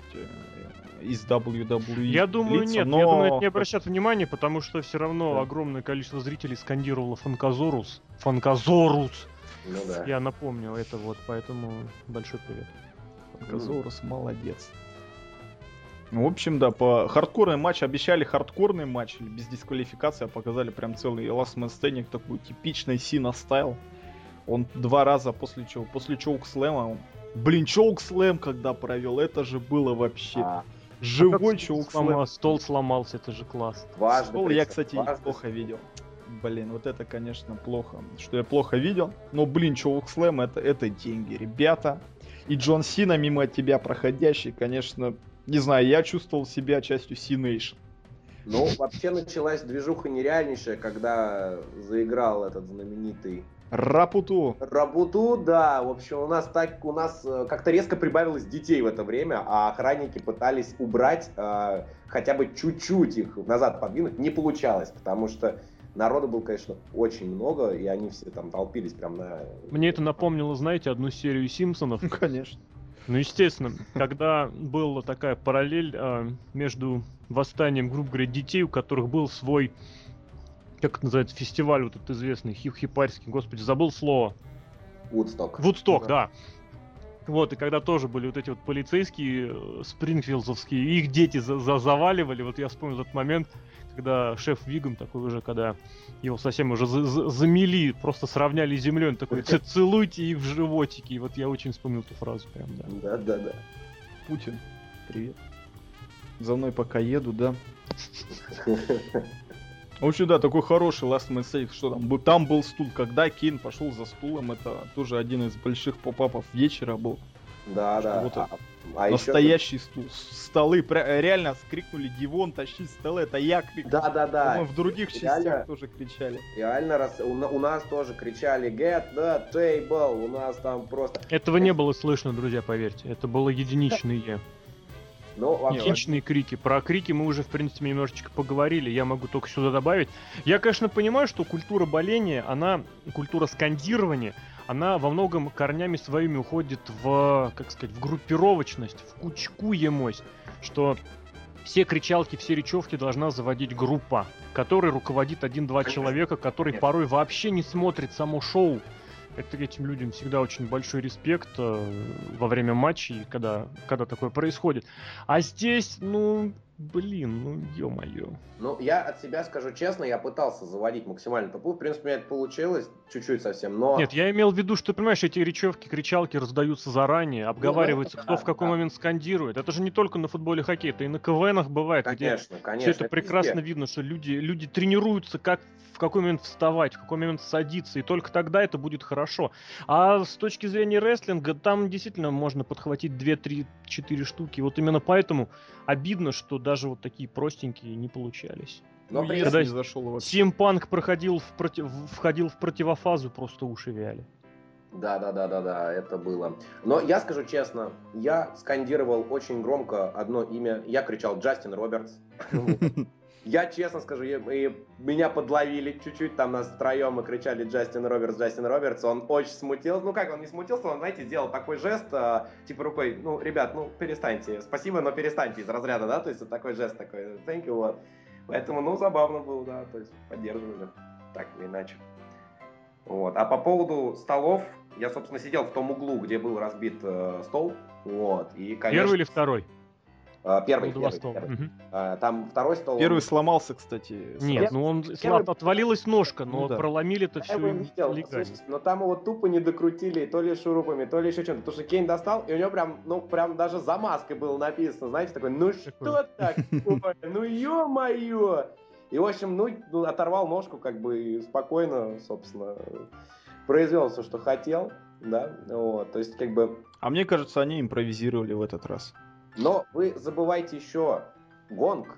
из WWE. Я думаю, лица, нет, но... я думаю, это не обращат внимания, потому что все равно да. огромное количество зрителей скандировало Фанказорус. Фанказорус! Ну да. Я напомнил это вот, поэтому большой привет. Фанказорус mm. молодец. Ну, в общем, да, по хардкорный матч обещали хардкорный матч без дисквалификации, а показали прям целый Last Man Standing, такой типичный Сина стайл. Он два раза после чего, после Чоук Слэма, блин, Чоук Слэм когда провел, это же было вообще. А. Живой чувак сломал, Стол сломался, это же класс. Дважды стол я, кстати, дважды. плохо видел. Блин, вот это, конечно, плохо. Что я плохо видел. Но, блин, Чувак Слэм это, это деньги, ребята. И Джон Сина мимо тебя проходящий, конечно, не знаю, я чувствовал себя частью C-Nation. Ну, вообще началась движуха нереальнейшая, когда заиграл этот знаменитый Рапуту. Рапуту, да. В общем, у нас так, у нас э, как-то резко прибавилось детей в это время, а охранники пытались убрать э, хотя бы чуть-чуть их назад подвинуть. Не получалось, потому что народу было, конечно, очень много, и они все там толпились прям на... Мне это напомнило, знаете, одну серию Симпсонов. Ну, <laughs> конечно. Ну, естественно, когда была такая параллель э, между восстанием, грубо говоря, детей, у которых был свой как это называется, фестиваль вот этот известный, хип-хипарский, господи, забыл слово. Вудсток. Вудсток, да. да. Вот, и когда тоже были вот эти вот полицейские, э, спрингфилдсовские, их дети за за заваливали, вот я вспомнил этот момент, когда шеф Вигом такой уже, когда его совсем уже за за замели, просто сравняли с землей, он такой, целуйте их в животики, и вот я очень вспомнил эту фразу прям, да. Да, да, да. Путин, привет. За мной пока еду, да? В общем, да, такой хороший Last Man Standing, что там, там был стул, когда Кейн пошел за стулом, это тоже один из больших поп-апов вечера был. Да, да. Вот а, а настоящий еще... стул. Столы, реально скрикнули, Дивон, тащи столы, это я крикнул. Да, да, да. Мы в других реально, частях тоже кричали. Реально, раз, у, у нас тоже кричали, get the table, у нас там просто... Этого не было слышно, друзья, поверьте, это было единичное. Ну, вообще... крики. Про крики мы уже, в принципе, немножечко поговорили. Я могу только сюда добавить. Я, конечно, понимаю, что культура боления, она, культура скандирования, она во многом корнями своими уходит в, как сказать, в группировочность, в кучкуемость, что все кричалки, все речевки должна заводить группа, которой руководит один-два человека, который порой вообще не смотрит само шоу, это этим людям всегда очень большой респект э, во время матчей, когда, когда такое происходит. А здесь, ну, Блин, ну ё-моё. Ну, я от себя скажу честно, я пытался заводить максимально топу. В принципе, у меня это получилось чуть-чуть совсем, но... Нет, я имел в виду, что, понимаешь, эти речевки, кричалки раздаются заранее, обговаривается, ну, кто да, в какой да. момент скандирует. Это же не только на футболе хоккей, это и на КВНах бывает, конечно, где конечно, все это, это прекрасно везде. видно, что люди, люди тренируются, как в какой момент вставать, в какой момент садиться, и только тогда это будет хорошо. А с точки зрения рестлинга, там действительно можно подхватить 2, 3, 4 штуки. Вот именно поэтому обидно, что даже вот такие простенькие не получались. Но ну, при когда не зашел Симпанк проходил в против... входил в противофазу, просто уши вяли. Да, да, да, да, да, это было. Но я скажу честно, я скандировал очень громко одно имя. Я кричал Джастин Робертс. <laughs> Я честно скажу, и меня подловили чуть-чуть, там нас втроем мы кричали Джастин Робертс, Джастин Робертс, он очень смутился, ну как, он не смутился, он, знаете, сделал такой жест, э, типа рукой, ну, ребят, ну, перестаньте, спасибо, но перестаньте из разряда, да, то есть вот такой жест такой, thank you, вот. Поэтому, ну, забавно было, да, то есть поддерживали, так или иначе. Вот. А по поводу столов, я, собственно, сидел в том углу, где был разбит э, стол, вот, и, конечно... Первый или второй? А, первый, ну, первый, стол. первый. Угу. Там второй стол. Первый он... сломался, кстати. Нет, ну он первый... отвалилась ножка, но ну, да. проломили это все легально. но там его тупо не докрутили, то ли шурупами, то ли еще чем-то. Потому что Кейн достал, и у него прям, ну, прям даже за маской было написано, знаете, такой, ну что такое, ну ё-моё. И, в общем, ну, ну, оторвал ножку, как бы, спокойно, собственно, произвел все, что хотел, да, вот, то есть, как бы... А мне кажется, они импровизировали в этот раз. Но вы забываете еще гонг.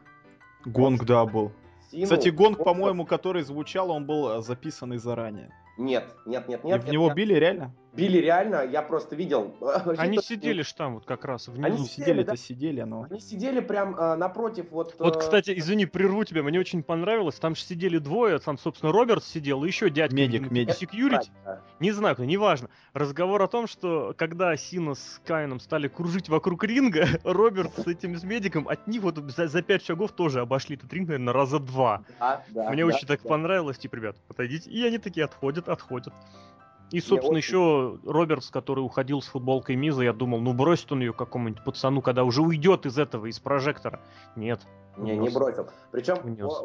Гонг, да, был. Сину, Кстати, гонг, по-моему, который звучал, он был э, записанный заранее. Нет, нет, нет, нет. И в него нет. били реально? Били реально, я просто видел. <laughs> Они сидели ж там вот как раз внизу. Они сидели-то да? сидели, но... Они сидели прям э, напротив вот... Вот, э... кстати, извини, прерву тебя, мне очень понравилось, там же сидели двое, там, собственно, Роберт сидел, и еще дядька. Медик, медик. Секьюрити, да. не знаю, неважно. Разговор о том, что когда Сина с Кайном стали кружить вокруг ринга, <laughs> Роберт с этим, с медиком, от них вот за, за пять шагов тоже обошли этот ринг, наверное, раза два. Да, да, мне да, очень да, так понравилось, типа, ребят, подойдите. И они такие отходят, отходят. И, собственно, очень... еще Робертс, который уходил с футболкой Миза, я думал, ну бросит он ее какому-нибудь пацану, когда уже уйдет из этого, из прожектора. Нет. Не, не бросил. Причем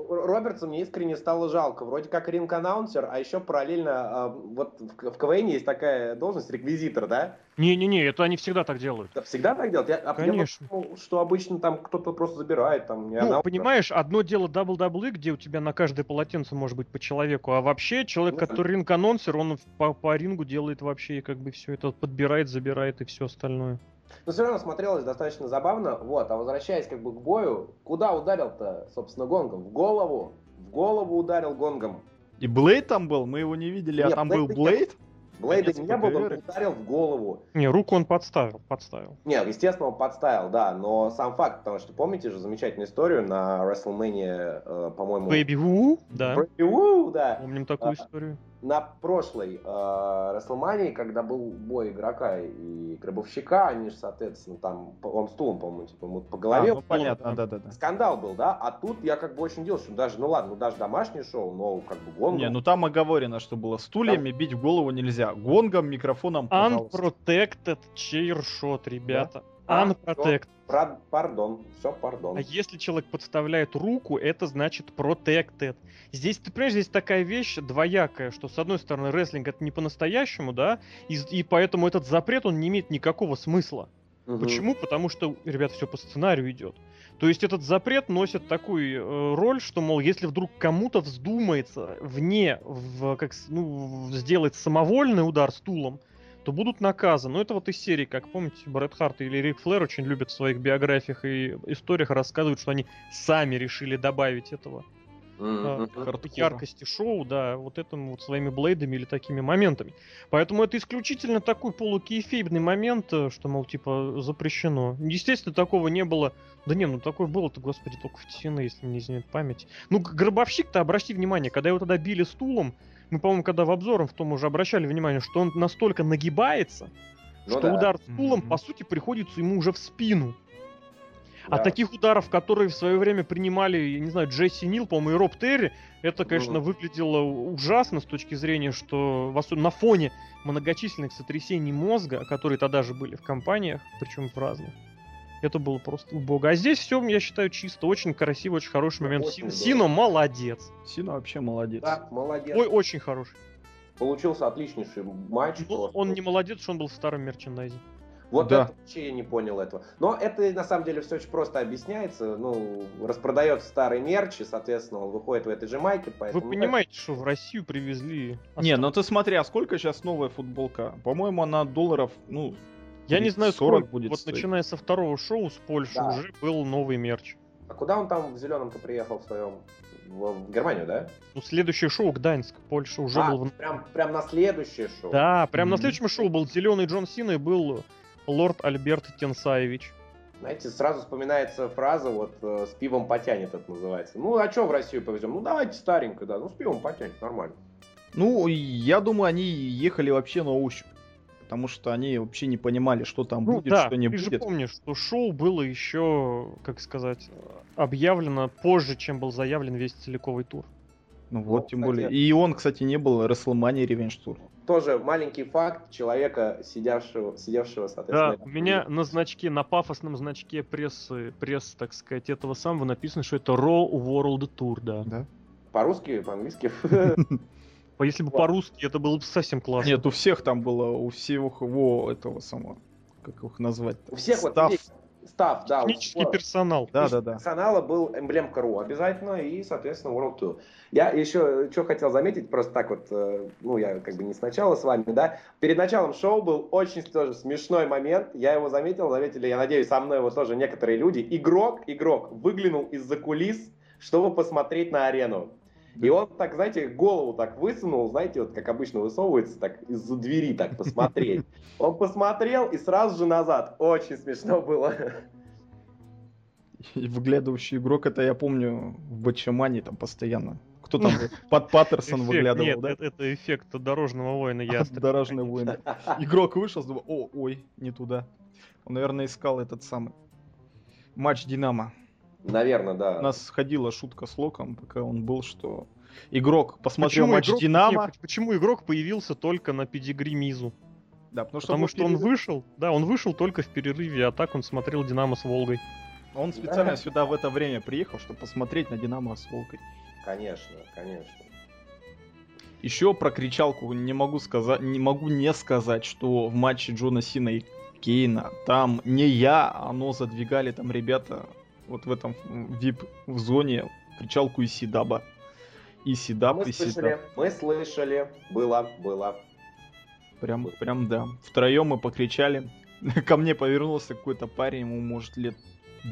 Робертсу мне искренне стало жалко. Вроде как ринг-аннаунсер, а еще параллельно а, вот в, КВН есть такая должность, реквизитор, да? Не-не-не, это они всегда так делают. Это всегда так делают? Я, а Конечно. Я думал, что обычно там кто-то просто забирает. Там, не ну, понимаешь, одно дело WWE, где у тебя на каждое полотенце может быть по человеку, а вообще человек, ну, который ринг-анонсер, он по, по рингу делает вообще как бы все это, подбирает, забирает и все остальное. Но все равно смотрелось достаточно забавно. Вот, а возвращаясь как бы к бою, куда ударил-то, собственно, гонгом? В голову. В голову ударил гонгом. И Блейд там был? Мы его не видели, а Нет, а там Блейд был Блейд? Блейда не было, он ударил в голову. Не, руку он подставил, подставил. Нет, естественно, он подставил, да, но сам факт, потому что помните же замечательную историю на WrestleMania, э, по-моему... Baby Woo, да. Baby Woo, да. Помним такую а, историю на прошлой э, WrestleMania, когда был бой игрока и гробовщика, они же, соответственно, там, он стулом, по-моему, типа, ему по голове. А, ну, понятно, да, да, да. Скандал был, да? А тут я как бы очень делал, что даже, ну ладно, ну даже домашнее шоу, но как бы гонг. Не, ну там оговорено, что было стульями там... бить в голову нельзя. Гонгом, микрофоном, пожалуйста. Unprotected chair shot, ребята. Да? Unprotected. Про, пардон, все, пардон. А если человек подставляет руку, это значит protected. Здесь, ты понимаешь, здесь такая вещь двоякая, что с одной стороны рестлинг это не по-настоящему, да, и, и поэтому этот запрет, он не имеет никакого смысла. Угу. Почему? Потому что, ребят, все по сценарию идет. То есть этот запрет носит такую э, роль, что, мол, если вдруг кому-то вздумается вне, в, как, ну, сделать самовольный удар стулом, то будут наказаны. Ну, это вот из серии, как помните, Брэд Харт или Рик Флэр очень любят в своих биографиях и историях рассказывают, что они сами решили добавить этого mm-hmm. яркости шоу, да, вот этим вот своими блейдами или такими моментами. Поэтому это исключительно такой полукейфейбный момент, э, что, мол, типа, запрещено. Естественно, такого не было. Да не, ну такое было-то, господи, только в TNA, если мне изменит память. Ну, гробовщик-то, обрати внимание, когда его тогда били стулом, мы, по-моему, когда в обзором в том уже обращали внимание, что он настолько нагибается, ну, что да. удар стулом, mm-hmm. по сути, приходится ему уже в спину. А да. А таких ударов, которые в свое время принимали, я не знаю, Джесси Нил, по-моему, и Роб Терри, это, конечно, mm-hmm. выглядело ужасно с точки зрения, что на фоне многочисленных сотрясений мозга, которые тогда же были в компаниях, причем в разных, это было просто убого. А здесь все, я считаю, чисто, очень красиво, очень хороший момент. Очень Сино молодец. Сино вообще молодец. Да, молодец. Ой, очень хороший. Получился отличнейший матч. Ну, он не молодец, что он был в старом мерчендайзе. Вот да. это вообще я не понял этого. Но это на самом деле все очень просто объясняется. Ну, распродается старый мерч, и, соответственно, он выходит в этой же майке. Поэтому... Вы понимаете, что в Россию привезли... Не, ну ты смотри, а сколько сейчас новая футболка? По-моему, она долларов, ну, я не знаю, 40 сколько будет Вот стоить. начиная со второго шоу с Польши да. уже был новый мерч. А куда он там в зеленом-то приехал в своем? в, в Германию, да? Ну, следующее шоу Гданьск, Польша уже а, был... в- прям, прям на следующее шоу. Да, прям на Мгм. следующем шоу был зеленый Джон Сина и был лорд Альберт Тенсаевич. Знаете, сразу вспоминается фраза, вот э, с пивом потянет это называется. Ну, а что в Россию повезем? Ну, давайте старенько, да. Ну, с пивом потянет, нормально. Ну, я думаю, они ехали вообще на ощупь. Потому что они вообще не понимали, что там Ну будет, да, что не ты же будет. помнишь, что шоу было еще, как сказать, объявлено позже, чем был заявлен весь целиковый тур. Ну вот, Ну, тем кстати. более. И он, кстати, не был WrestleMania Revenge Tour. Тоже маленький факт человека, сидевшего, сидевшего Да, соответственно... у меня на значке, на пафосном значке прессы, пресс, так сказать, этого самого написано, что это Raw World Tour, да. Да? По-русски, по-английски. <laughs> А Если бы по-русски, это было бы совсем классно. Нет, у всех там было, у всех его этого самого, как их назвать? У всех вот Став. людей- став, да. у Технический всего персонал. Да, да, да. персонала был эмблемка РУ обязательно и, соответственно, World Tour. Я еще что хотел заметить, просто так вот, э, ну, я как бы не сначала с вами, да, перед началом шоу был очень тоже смешной момент, я его заметил, заметили, я надеюсь, со мной его тоже некоторые люди. Игрок, игрок выглянул из-за кулис, чтобы посмотреть на арену. И он так, знаете, голову так высунул, знаете, вот как обычно высовывается, так из-за двери так посмотреть. Он посмотрел и сразу же назад. Очень смешно было. И выглядывающий игрок, это я помню в Бачамане там постоянно. Кто там? <laughs> Под Паттерсон Эффект- выглядывал, Нет, да? это, это эффект дорожного воина <laughs> ястреб. Дорожный воин. <laughs> Игрок вышел, думал, о, ой, не туда. Он, наверное, искал этот самый матч Динамо. Наверное, да. У нас ходила шутка с Локом, пока он был, что игрок посмотрел Почему матч игрок- Динамо. нет, почему игрок появился только на педигри Мизу? Да, потому что, Потому что он перерыв. вышел, да, он вышел только в перерыве, а так он смотрел Динамо с Волгой. Он специально Да. сюда в это время приехал, чтобы посмотреть на Динамо с Волкой. Конечно, конечно. Еще про кричалку не могу сказать, не могу не сказать, что в матче Джона Сина и Кейна там не я, оно задвигали там ребята вот в этом VIP в зоне кричалку из Сидаба. И Сидаб, Мы и Сидаб. слышали, мы слышали. Было, было. Прям, прям да. Втроем мы покричали. <laughs> Ко мне повернулся какой-то парень, ему может лет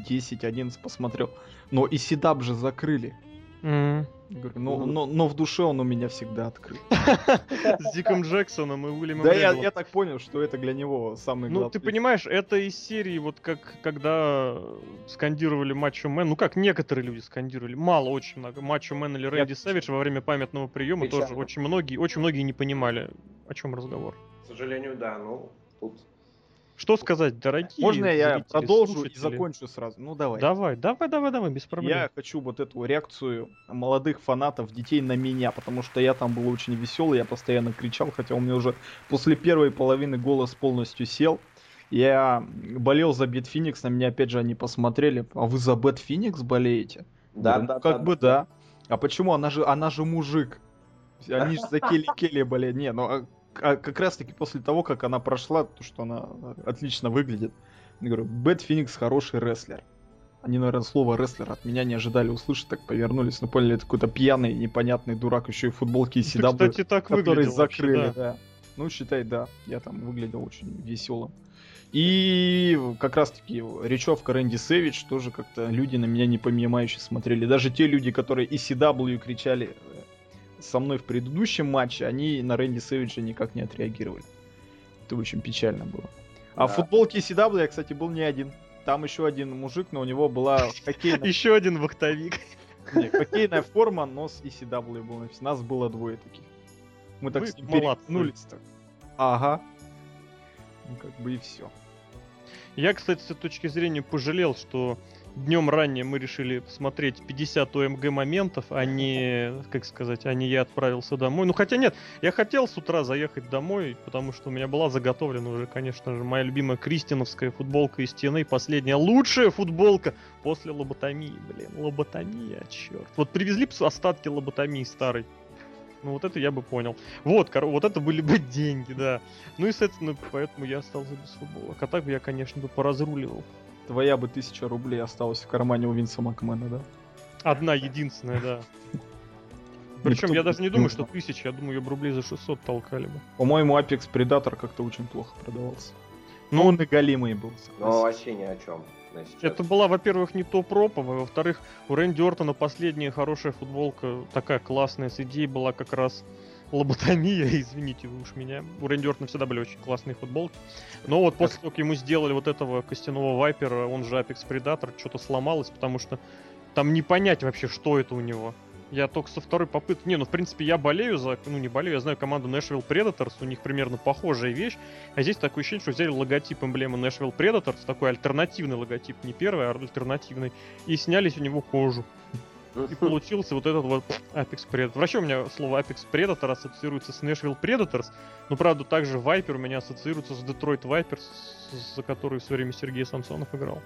10-11 посмотрел. Но ECW же закрыли. Я Говорю, но, но, но в душе он у меня всегда открыт. <laughs> С Диком Джексоном и Уильямом Да, я, я так понял, что это для него самый Ну, ты понимаешь, это из серии, вот как когда скандировали Мачо Мэн, ну как некоторые люди скандировали, мало, очень много, Мачо Мэн или Рэнди Сэвидж во время памятного приема тоже очень многие, очень многие не понимали, о чем разговор. К сожалению, да. Ну, тут Что сказать, дорогие Можно я зрители, продолжу и слушатели? закончу сразу? Ну давай. Давай, давай, давай, давай, без проблем. Я хочу вот эту реакцию молодых фанатов, детей на меня, потому что я там был очень веселый, я постоянно кричал, хотя у меня уже после первой половины голос полностью сел. Я болел за Бет Феникс, на меня опять же они посмотрели. А вы за Бет Феникс болеете? Да, да, ну, как да, бы да. А почему? Она же, она же мужик. Они же за <laughs> Келли Келли болеют. Не, ну а- как раз таки после того, как она прошла, то, что она отлично выглядит. Я говорю, Бет Феникс хороший рестлер. Они, наверное, слово рестлер от меня не ожидали услышать, так повернулись, но поняли, это какой-то пьяный, непонятный дурак, еще и футболки Ты, CW, кстати, так которые выглядел вообще, закрыли, да. да. Ну, считай, да, я там выглядел очень веселым. И как раз-таки речевка Рэнди Сэвидж тоже как-то люди на меня непонимающе смотрели. Даже те люди, которые и CW кричали со мной в предыдущем матче, они на Рэнди Сэвиджа никак не отреагировали. Это очень печально было. А в Да. футболке CW я, кстати, был не один. Там еще один мужик, но у него была <laughs> хоккейная, Еще один вахтовик. не, хоккейная форма, но с ECW был написано. Нас было двое таких. Мы так Вы с ним так. Ага. Ну, как бы и все. Я, кстати, с этой точки зрения пожалел, что днем ранее мы решили посмотреть 50 ОМГ моментов, а не, как сказать, а не я отправился домой. Ну, хотя нет, я хотел с утра заехать домой, потому что у меня была заготовлена уже, конечно же, моя любимая кристиновская футболка из стены, последняя лучшая футболка после лоботомии, блин, лоботомия, черт. Вот привезли остатки лоботомии старой. Ну вот это я бы понял. Вот, кор- вот это были бы деньги, да. Ну и, соответственно, поэтому я остался без футбола. А так бы я, конечно, бы поразруливал. Твоя бы тысяча рублей осталась в кармане у Винса Макмена, да? Одна единственная, да. <laughs> Причем Никто я даже не думаю, что тысяча, я думаю, ее бы рублей за 600 толкали бы. По-моему, Apex Predator как-то очень плохо продавался. Ну, он и голимый был. Ну, вообще ни о чем. Это была, во-первых, не то пропа, во-вторых, у Рэнди Ортона последняя хорошая футболка, такая классная, с идеей была как раз лоботомия, <laughs> извините вы уж меня. У Рэнди Ортона всегда были очень классные футболки. Но вот после того, как ему сделали вот этого костяного вайпера, он же Apex Predator, что-то сломалось, потому что там не понять вообще, что это у него. Я только со второй попытки... Не, ну, в принципе, я болею за... Ну, не болею, я знаю команду Nashville Predators, у них примерно похожая вещь. А здесь такое ощущение, что взяли логотип эмблемы Nashville Predators, такой альтернативный логотип, не первый, а альтернативный, и снялись у него кожу. И получился вот этот вот Apex Predator. Вообще у меня слово Apex Predator ассоциируется с Nashville Predators, но правда также Viper у меня ассоциируется с Detroit Vipers, за который в свое время Сергей Самсонов играл.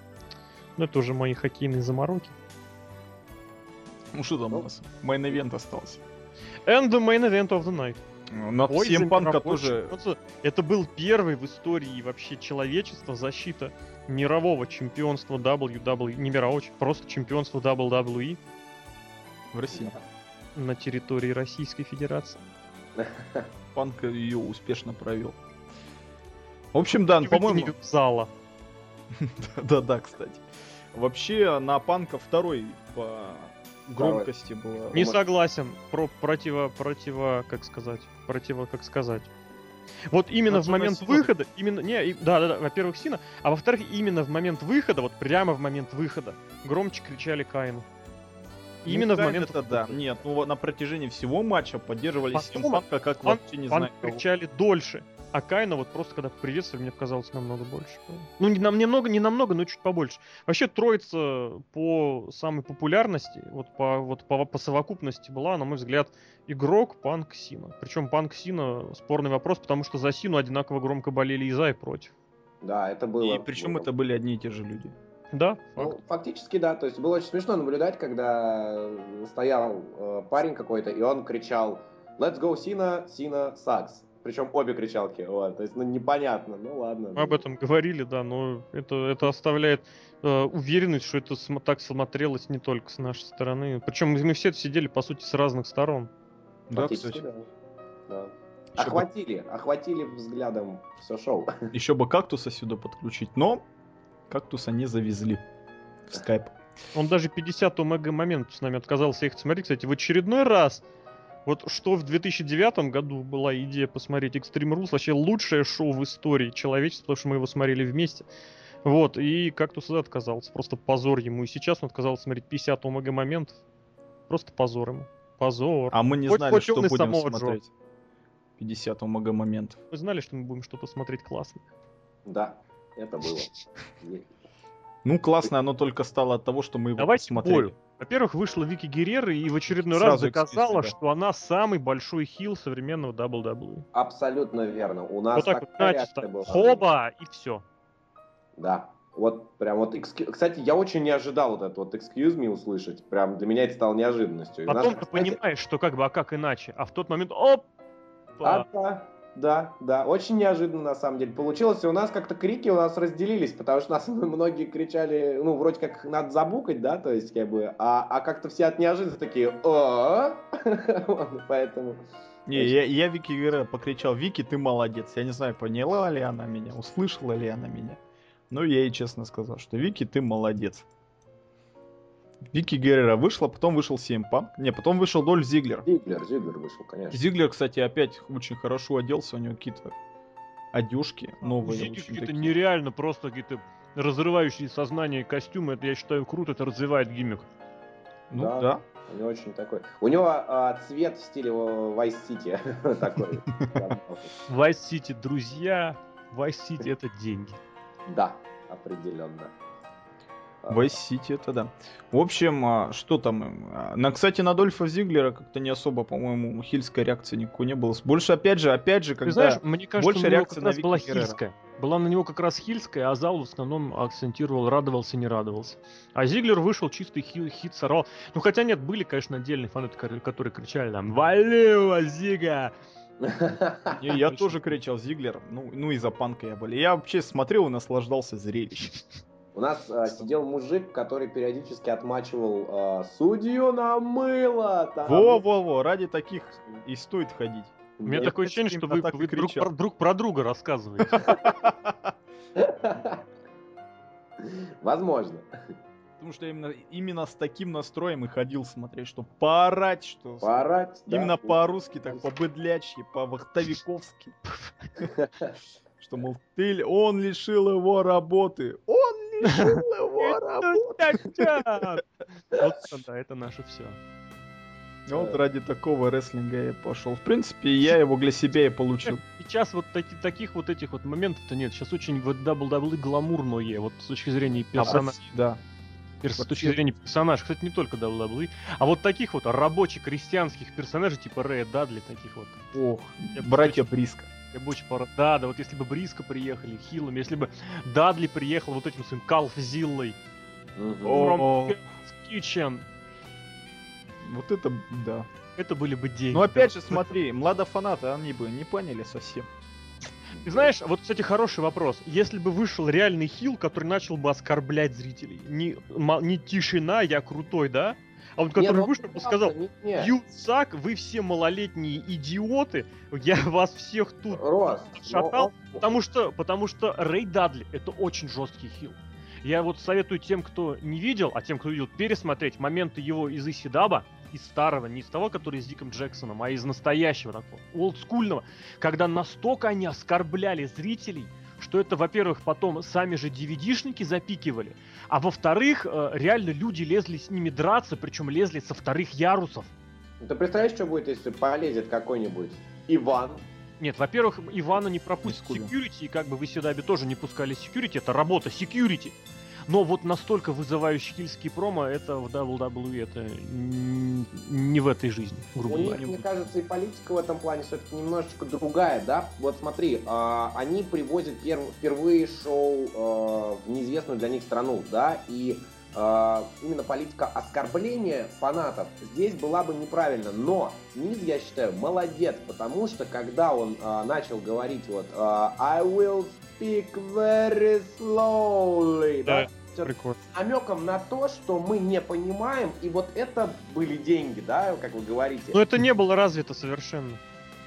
Но это уже мои хоккейные замороки. Ну что там у нас? Main event остался. And the main event of the night. На всем панка тоже... Это был первый в истории вообще человечества защита мирового чемпионства WWE, не мирового, просто чемпионства WWE. В России. На территории Российской Федерации. <laughs> Панк ее успешно провел. В общем, да, по-моему... Зала. Да-да, <laughs> кстати. Вообще, на Панка второй по громкости было. Не согласен. Про противо, противо, как сказать, противо, как сказать. Вот именно в момент Сина. выхода, именно, не, и, да, да, да, во-первых, Сина, а во-вторых, именно в момент выхода, вот прямо в момент выхода, громче кричали Каину. Ну, именно в момент это да. Нет, ну на протяжении всего матча поддерживали Симпанка как пан, вообще не знаю. кричали дольше. А Кайна вот просто когда приветствовали, мне показалось намного больше. Ну, не, нам, немного, не намного, но чуть побольше. Вообще троица по самой популярности, вот по, вот по, по совокупности была, на мой взгляд, игрок Панк Сина. Причем Панк Сина спорный вопрос, потому что за Сину одинаково громко болели и за, и против. Да, это было. И причем было. это были одни и те же люди. Да. Ну, фактически, да. То есть было очень смешно наблюдать, когда стоял э, парень какой-то, и он кричал «Let's go, Сина, Сина, sucks». Причем обе кричалки, вот, то есть, ну, непонятно, ну ладно. Мы об этом говорили, да, но это, это оставляет э, уверенность, что это см- так смотрелось не только с нашей стороны. Причем мы все сидели, по сути, с разных сторон. Да, кстати. Да. да. Охватили, бы... охватили взглядом все шоу. Еще бы кактуса сюда подключить, но кактуса не завезли в скайп. Он даже 50 мега момент с нами отказался ехать смотреть. Кстати, в очередной раз вот что в 2009 году была идея посмотреть Extreme Rules, вообще лучшее шоу в истории человечества, потому что мы его смотрели вместе. Вот, и как-то сюда отказался. Просто позор ему. И сейчас он отказался смотреть 50 омега моментов. Просто позор ему. Позор. А мы не хоть, знали, хоть что будем смотреть. 50 омега моментов. Мы знали, что мы будем что-то смотреть классное. Да, это было. Ну, классное оно только стало от того, что мы его Давайте смотрели. Бою. Во-первых, вышла Вики Геррера и в очередной Сразу раз доказала, что она самый большой хил современного WWE. Абсолютно верно. У нас вот так вот, начисто. Была. Хоба, и все. Да. Вот прям вот, кстати, я очень не ожидал вот это вот excuse me услышать. Прям для меня это стало неожиданностью. Потом ты кстати... понимаешь, что как бы, а как иначе? А в тот момент, оп! А, да. Да, очень неожиданно на самом деле получилось. И у нас как-то крики у нас разделились, потому что нас <laughs> многие кричали, ну, вроде как надо забукать, да, то есть, как бы, а, а как-то все от неожиданности такие, о <laughs> поэтому... Не, я, я Вики Гера покричал, Вики, ты молодец. Я не знаю, поняла ли она меня, услышала ли она меня. Но я ей честно сказал, что Вики, ты молодец. Вики Геррера вышла, потом вышел Punk. Не, потом вышел Дольф Зиглер. Зиглер, Зиглер вышел, конечно. Зиглер, кстати, опять очень хорошо оделся, у него какие-то одежки новые. Зиглер какие-то такие. нереально просто какие-то разрывающие сознание костюмы. Это, я считаю, круто, это развивает гиммик. Ну, да. да. У него очень такой. У него а, цвет в стиле Vice City <laughs> такой. Vice City, друзья. Vice City это деньги. Да, определенно. Vice City это да. В общем, а, что там? А, на, кстати, на Дольфа Зиглера как-то не особо, по-моему, хильской реакции никакой не было. Больше, опять же, опять же, когда Ты знаешь, мне кажется, больше реакция как раз на была хильская. Была на него как раз хильская, а зал в основном акцентировал, радовался, не радовался. А Зиглер вышел чистый хил, хит сорвал. Ну, хотя нет, были, конечно, отдельные фанаты, которые кричали там «Вали Зига!» <laughs> Не, я тоже кричал Зиглер, ну, ну и за панка я болел. Я вообще смотрел и наслаждался зрелищем. У нас э, сидел мужик, который периодически отмачивал э, судью на мыло. Во-во-во, ради таких и стоит ходить. У меня такое ощущение, что вы, вы друг, про, друг про друга рассказываете. <laughs> Возможно. Потому что именно, именно с таким настроем и ходил смотреть, что поорать, что... Поорать, Именно да. по-русски, так по-быдлячьи, по-вахтовиковски. <laughs> Что, мол, ты, он лишил его работы. Он лишил его работы. Вот, <laughs> да, это наше все. Вот ради такого рестлинга я пошел. В принципе, я его для себя и получил. <laughs> Сейчас вот таки, таких вот этих вот моментов-то нет. Сейчас очень вот WWE гламурное, вот с точки зрения персонажа. Да. Перс... С точки зрения персонажа, кстати, не только WWE, а вот таких вот рабочих крестьянских персонажей, типа Рэя Дадли, таких вот. Ох, братья Бриска. Я бы очень пора... Да, да, вот если бы Бриска приехали, Хиллами, если бы Дадли приехал вот этим своим Калфзиллой. From Kitchen. Вот это, да. Это были бы деньги. Ну опять же, смотри, младофанаты, они бы не поняли совсем. Ты знаешь, вот, кстати, хороший вопрос. Если бы вышел реальный хил, который начал бы оскорблять зрителей, не, не тишина, я крутой, да? А вот который не, ну, вышел и сказал, suck, вы все малолетние идиоты, я вас всех тут Рос, шатал, но... потому что, потому что Рэй Дадли это очень жесткий хил. Я вот советую тем, кто не видел, а тем, кто видел, пересмотреть моменты его из Исидаба, из старого, не из того, который с Диком Джексоном, а из настоящего такого, олдскульного, когда настолько они оскорбляли зрителей, что это, во-первых, потом сами же DVD-шники запикивали, а во-вторых, э, реально люди лезли с ними драться, причем лезли со вторых ярусов. Ты представляешь, что будет, если полезет какой-нибудь Иван, нет, во-первых, Ивана не пропустит security, и как бы вы сюда тоже не пускали security, это работа security. Но вот настолько вызывающий хильский промо, это в WWE, это не в этой жизни, грубо говоря. Мне кажется, и политика в этом плане все-таки немножечко другая, да? Вот смотри, э, они привозят перв, впервые шоу э, в неизвестную для них страну, да, и именно политика оскорбления фанатов здесь была бы неправильно. Но Низ, я считаю, молодец, потому что когда он э, начал говорить вот э, I will speak very slowly, да, да с намеком на то, что мы не понимаем, и вот это были деньги, да, как вы говорите. Но это не было развито совершенно.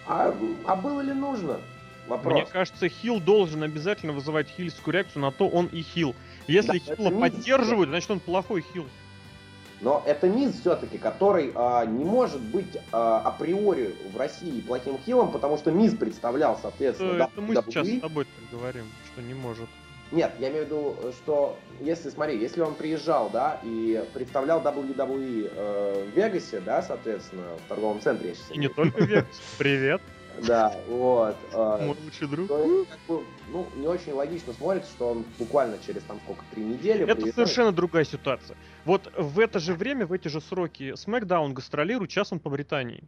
А, а было ли нужно? Вопрос. Мне кажется, хил должен обязательно вызывать хильскую реакцию на то, он и хил. Если да, хила поддерживают, значит он плохой хил. Но это низ все-таки, который а, не может быть а, априори в России плохим хилом, потому что низ представлял, соответственно, это, это мы сейчас с тобой говорим, что не может. Нет, я имею в виду, что если, смотри, если он приезжал, да, и представлял WWE э, в Вегасе, да, соответственно, в торговом центре, я сейчас И не только в Вегасе. Привет. <laughs> Да, вот. Э, Мой лучший друг. То, как бы, ну, не очень логично смотрится, что он буквально через там сколько, три недели... Это приезжает. совершенно другая ситуация. Вот в это же время, в эти же сроки, SmackDown гастролирует, сейчас он по Британии.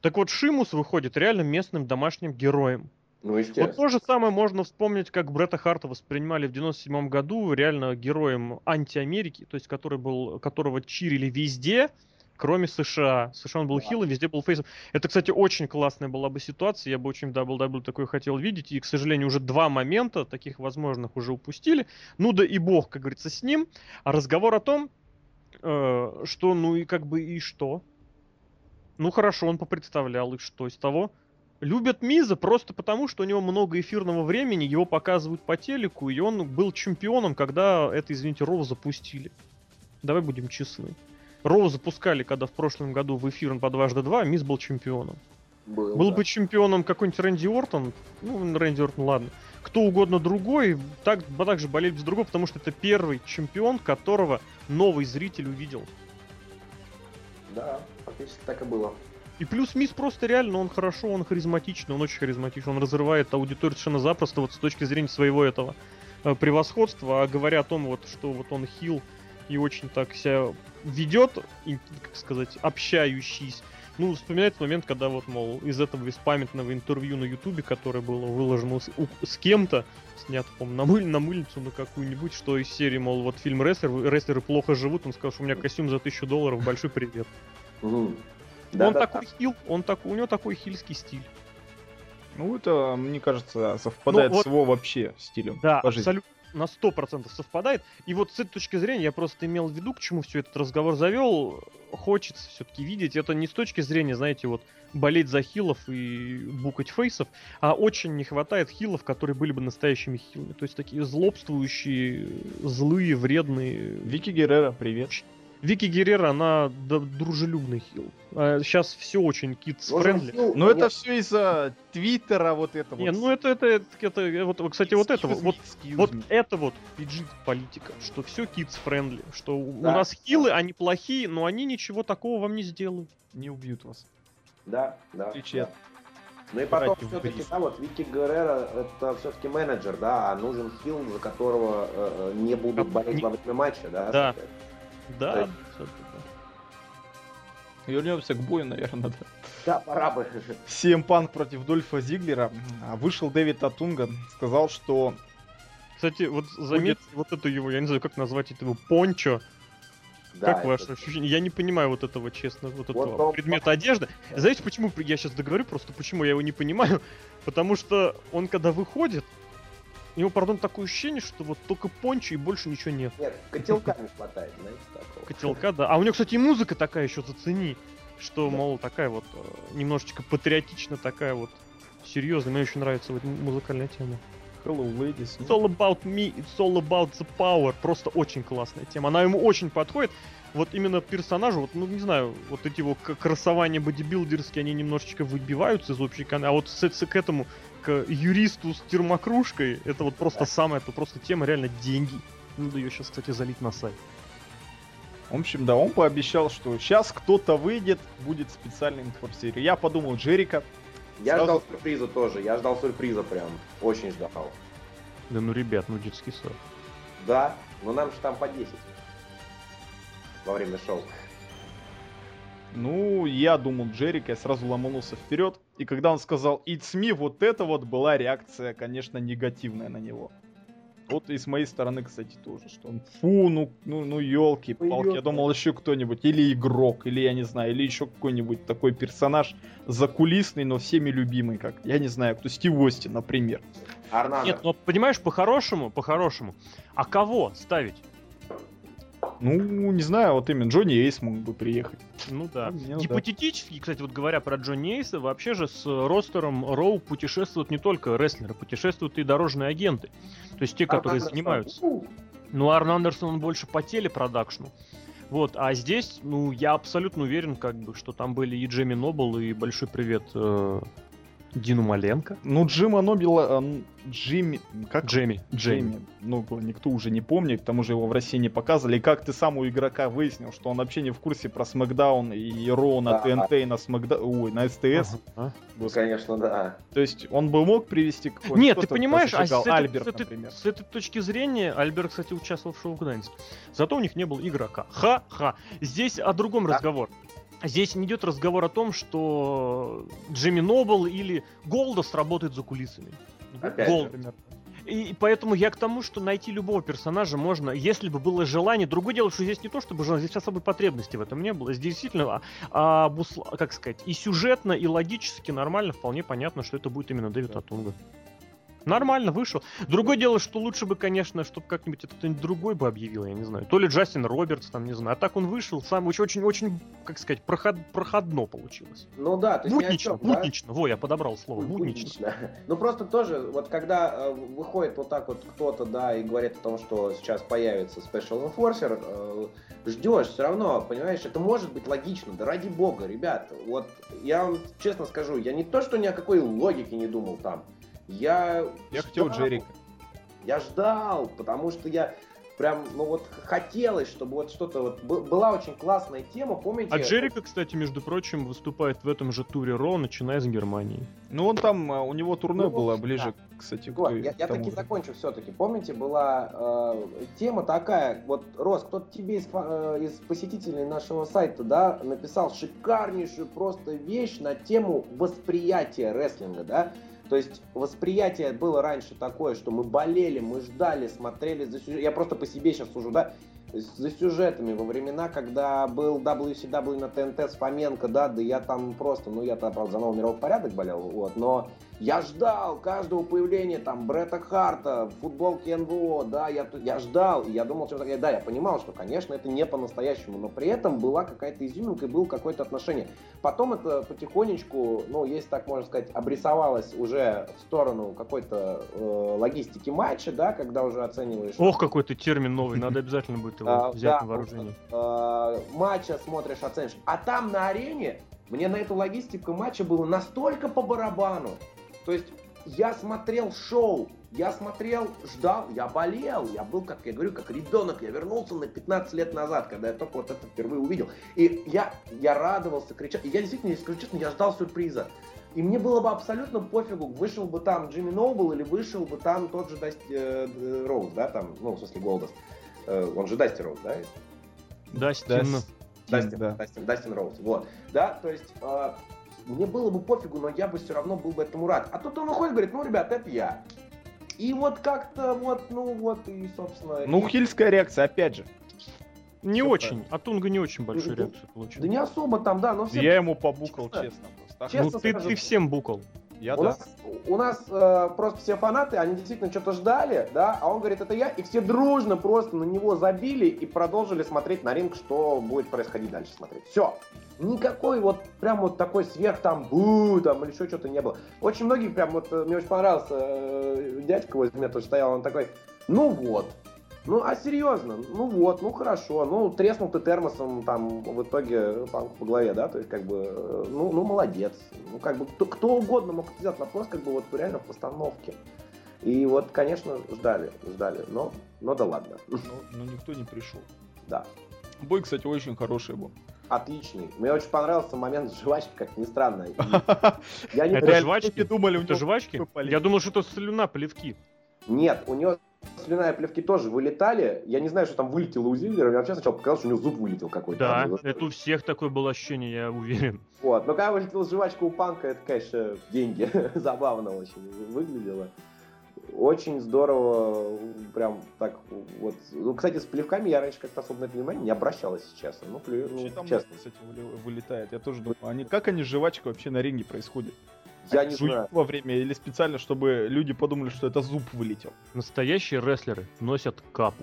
Так вот, Шимус выходит реально местным домашним героем. Ну, Вот то же самое можно вспомнить, как Бретта Харта воспринимали в 97 году реально героем антиамерики, то есть который был, которого чирили везде, кроме США. США он был хилом, везде был фейсом. Это, кстати, очень классная была бы ситуация. Я бы очень WWE такое хотел видеть. И, к сожалению, уже два момента таких возможных уже упустили. Ну да и бог, как говорится, с ним. А разговор о том, э, что ну и как бы и что. Ну хорошо, он попредставлял, и что из того? Любят Миза просто потому, что у него много эфирного времени, его показывают по телеку, и он был чемпионом, когда это, извините, Роу запустили. Давай будем честны. Роу запускали, когда в прошлом году в эфир он по дважды два, Миз был чемпионом. Был, был да. бы чемпионом какой-нибудь Рэнди Ортон, ну, Рэнди Ортон, ладно. Кто угодно другой, так, так же болели бы с другой, потому что это первый чемпион, которого новый зритель увидел. Да, фактически так и было. И плюс Мисс просто реально, он хорошо, он харизматичный, он очень харизматичный, он разрывает аудиторию совершенно запросто вот с точки зрения своего этого э, превосходства, а говоря о том, вот, что вот он хил и очень так себя ведет, и, как сказать, общающийся. Ну, вспоминается момент, когда вот, мол, из этого из памятного интервью на Ютубе, которое было выложено с, у, с кем-то, снято, по на, мыль, на мыльницу, на какую-нибудь, что из серии, мол, вот фильм «Рестлер», рестлеры плохо живут, он сказал, что у меня костюм за тысячу долларов, большой привет. Да, он да, такой да. хил, он так, у него такой хильский стиль. Ну, это, мне кажется, совпадает ну, вот, с его вообще стилем. Да, абсолютно. На 100% совпадает. И вот с этой точки зрения я просто имел в виду, к чему все этот разговор завел. Хочется все-таки видеть. Это не с точки зрения, знаете, вот болеть за хилов и букать фейсов, а очень не хватает хилов, которые были бы настоящими хилами. То есть такие злобствующие, злые, вредные. Вики Геррера, привет. Вики Геррера, она да, дружелюбный хил. А сейчас все очень kids friendly. Но ну, это все из-за Твиттера, вот это Не, вот. ну это, это, это, это вот, кстати, вот это вот, вот, вот это вот PG политика, что все kids friendly, что да. у нас хилы, они плохие, но они ничего такого вам не сделают. Не убьют вас. Да, да. да. Ну и потом все-таки, да, вот Вики Геррера это все-таки менеджер, да, а нужен хил, за которого э, э не будут болеть во время матча, да? Да. Да. Есть... Вернемся к бою, наверное, да. Да, пора бы. CM Punk против Дольфа Зиглера. А, вышел Дэвид Татунга, сказал, что... Кстати, вот заметьте будет... вот это его, я не знаю, как назвать этого, пончо. Да, как ваше ощущение? Я не понимаю вот этого, честно, вот, вот этого он... предмета одежды. Знаете, почему я сейчас договорю, просто почему я его не понимаю? <laughs> Потому что он когда выходит, него, пардон, такое ощущение, что вот только пончо и больше ничего нет. Нет, котелка не хватает, знаете, такого. Котелка, да. А у него, кстати, и музыка такая еще зацени. Что, да. мол, такая вот э, немножечко патриотично такая вот серьезная. Мне очень нравится вот музыкальная тема. Hello, ladies. It's all about me, it's all about the power. Просто очень классная тема. Она ему очень подходит. Вот именно персонажу, вот, ну, не знаю, вот эти его красования бодибилдерские, они немножечко выбиваются из общей канвы. А вот с, с, к этому к юристу с термокружкой, это вот просто самая, это просто тема реально деньги. Надо ее сейчас, кстати, залить на сайт. В общем, да, он пообещал, что сейчас кто-то выйдет, будет специальный информсерия. Я подумал, Джерика. Я сразу... ждал сюрприза тоже, я ждал сюрприза прям, очень ждал. Да ну, ребят, ну детский сад. Да, но нам же там по 10 во время шоу. Ну, я думал Джерика, я сразу ломанулся вперед. И когда он сказал «It's me», вот это вот была реакция, конечно, негативная на него. Вот и с моей стороны, кстати, тоже, что он фу, ну, ну, ну, елки-палки. Я думал, еще кто-нибудь, или игрок, или я не знаю, или еще какой-нибудь такой персонаж закулисный, но всеми любимый, как, я не знаю, кто Стив Остин, например. Арнана. Нет, но понимаешь, по-хорошему, по-хорошему, а кого ставить? Ну, не знаю, вот именно Джонни Эйс мог бы приехать. Ну да. Ну, Гипотетически, да. кстати, вот говоря про Джонни Эйса, вообще же с ростером Роу путешествуют не только рестлеры, путешествуют и дорожные агенты. То есть те, которые Арн занимаются. Ну, Арн Андерсон, он больше по телепродакшну. Вот, а здесь, ну, я абсолютно уверен, как бы, что там были и Джейми Нобл, и большой привет э, Дину Маленко. Ну, Джима Нобила... Джимми... Как? Джейми. Джейми. Ну, никто уже не помнит, к тому же его в России не показывали. И как ты сам у игрока выяснил, что он вообще не в курсе про Смакдаун и Ро на да. ТНТ и на Смакдаун... Ой, на СТС. Ага. Ну, конечно, да. То есть он бы мог привести какой-то... Нет, ты понимаешь, а с, Альберт, с, этой, с этой точки зрения, Альберт, кстати, участвовал в шоу Гданьске. Зато у них не было игрока. Ха-ха. Здесь о другом да. разговор. Здесь не идет разговор о том, что Джимми Нобл или Голдос работает за кулисами. Опять Голд, И поэтому я к тому, что найти любого персонажа можно, если бы было желание. Другое дело, что здесь не то, чтобы желание, здесь особой потребности в этом не было. Здесь действительно, а, а, как сказать, и сюжетно, и логически нормально, вполне понятно, что это будет именно Дэвид Атунга. Нормально вышел. Другое дело, что лучше бы, конечно, чтобы как-нибудь это кто-нибудь другой бы объявил, я не знаю. То ли Джастин Робертс, там, не знаю. А так он вышел, сам очень-очень, как сказать, проход, проходно получилось. Ну да, то есть Мутнично, чем, мутнично. Да? Во, я подобрал слово, мутнично. мутнично. Ну просто тоже, вот когда э, выходит вот так вот кто-то, да, и говорит о том, что сейчас появится Special Enforcer, э, ждешь все равно, понимаешь, это может быть логично, да ради бога, ребят, вот я вам честно скажу, я не то, что ни о какой логике не думал там, я... Я хотел Джерика. Я ждал, потому что я прям, ну вот хотелось, чтобы вот что-то вот была очень классная тема, помните? А Джерика, кстати, между прочим, выступает в этом же туре Ро, начиная с Германии. Ну он там, а, у него турне ну, было ближе, да. кстати, вот, к Я, я таки же. закончу все-таки. Помните, была э, тема такая, вот Рос, кто-то тебе из, э, из посетителей нашего сайта, да, написал шикарнейшую просто вещь на тему восприятия рестлинга, да? То есть восприятие было раньше такое, что мы болели, мы ждали, смотрели за Я просто по себе сейчас сужу, да? за сюжетами во времена, когда был WCW на ТНТ с Фоменко, да, да я там просто, ну я там, правда, за новый мировой порядок болел, вот, но я ждал каждого появления там Бретта Харта, футболки НВО, да, я, я ждал, и я думал, что да, я понимал, что, конечно, это не по-настоящему, но при этом была какая-то изюминка и было какое-то отношение. Потом это потихонечку, ну, если так можно сказать, обрисовалось уже в сторону какой-то э, логистики матча, да, когда уже оцениваешь... Ох, какой-то термин новый, надо обязательно будет его <laughs> а, взять на вооружение. Э, матча смотришь, оценишь. А там на арене мне на эту логистику матча было настолько по барабану, то есть я смотрел шоу, я смотрел, ждал, я болел, я был, как я говорю, как ребенок, я вернулся на 15 лет назад, когда я только вот это впервые увидел. И я, я радовался, кричал, и я действительно, если скажу честно, я ждал сюрприза. И мне было бы абсолютно пофигу, вышел бы там Джимми Ноубл или вышел бы там тот же Дасти э, Роуз, да, там, ну, в смысле Голдос. Э, он же Дасти Роуз, да? Дастин. Дастин, да. Дастин, Дастин Роуз, вот. Да, то есть э, мне было бы пофигу, но я бы все равно был бы этому рад. А тут он уходит, говорит, ну, ребят, это я. И вот как-то вот, ну вот, и, собственно... Ну, и... хильская реакция, опять же. Не Все очень. А Тунга не очень большую да, реакцию получил. Да не особо там, да, но все... Я ему побукал, честно. честно просто. Честно ну, ты, скажу, ты всем букал. Я у, да. нас, у нас э, просто все фанаты, они действительно что-то ждали, да, а он говорит, это я, и все дружно просто на него забили и продолжили смотреть на ринг, что будет происходить дальше смотреть. Все. Никакой вот прям вот такой сверх там бу там или еще что-то не было. Очень многие прям вот, э, мне очень понравился э, дядька возле меня тоже стоял, он такой, ну вот, ну, а серьезно, ну вот, ну хорошо, ну треснул ты термосом там в итоге по, по голове, да, то есть как бы, э, ну, ну молодец. Ну как бы кто, кто угодно мог сделать вопрос, как бы вот реально в постановке. И вот, конечно, ждали, ждали, но, но да ладно. Но, но никто не пришел. Да. Бой, кстати, очень хороший был. Отличный. Мне очень понравился момент с жвачкой, как ни странно. <laughs> Я не это жвачки? думали, это жвачки? Я думал, что это слюна, плевки. Нет, у него слюна и плевки тоже вылетали. Я не знаю, что там вылетело у Зиглера. Мне вообще сначала показалось, что у него зуб вылетел какой-то. Да, это у всех такое было ощущение, я уверен. Вот, но когда вылетела жвачка у Панка, это, конечно, деньги. <laughs> Забавно очень выглядело. Очень здорово, прям так вот. Ну, кстати, с плевками я раньше как-то особо на это внимание не обращалась, честно. Ну, плю, ну, там честно. кстати, вылетает. Я тоже думаю, они, как они с жвачкой вообще на ринге происходят? Я не знаю. во время или специально, чтобы люди подумали, что это зуб вылетел. Настоящие рестлеры носят капу.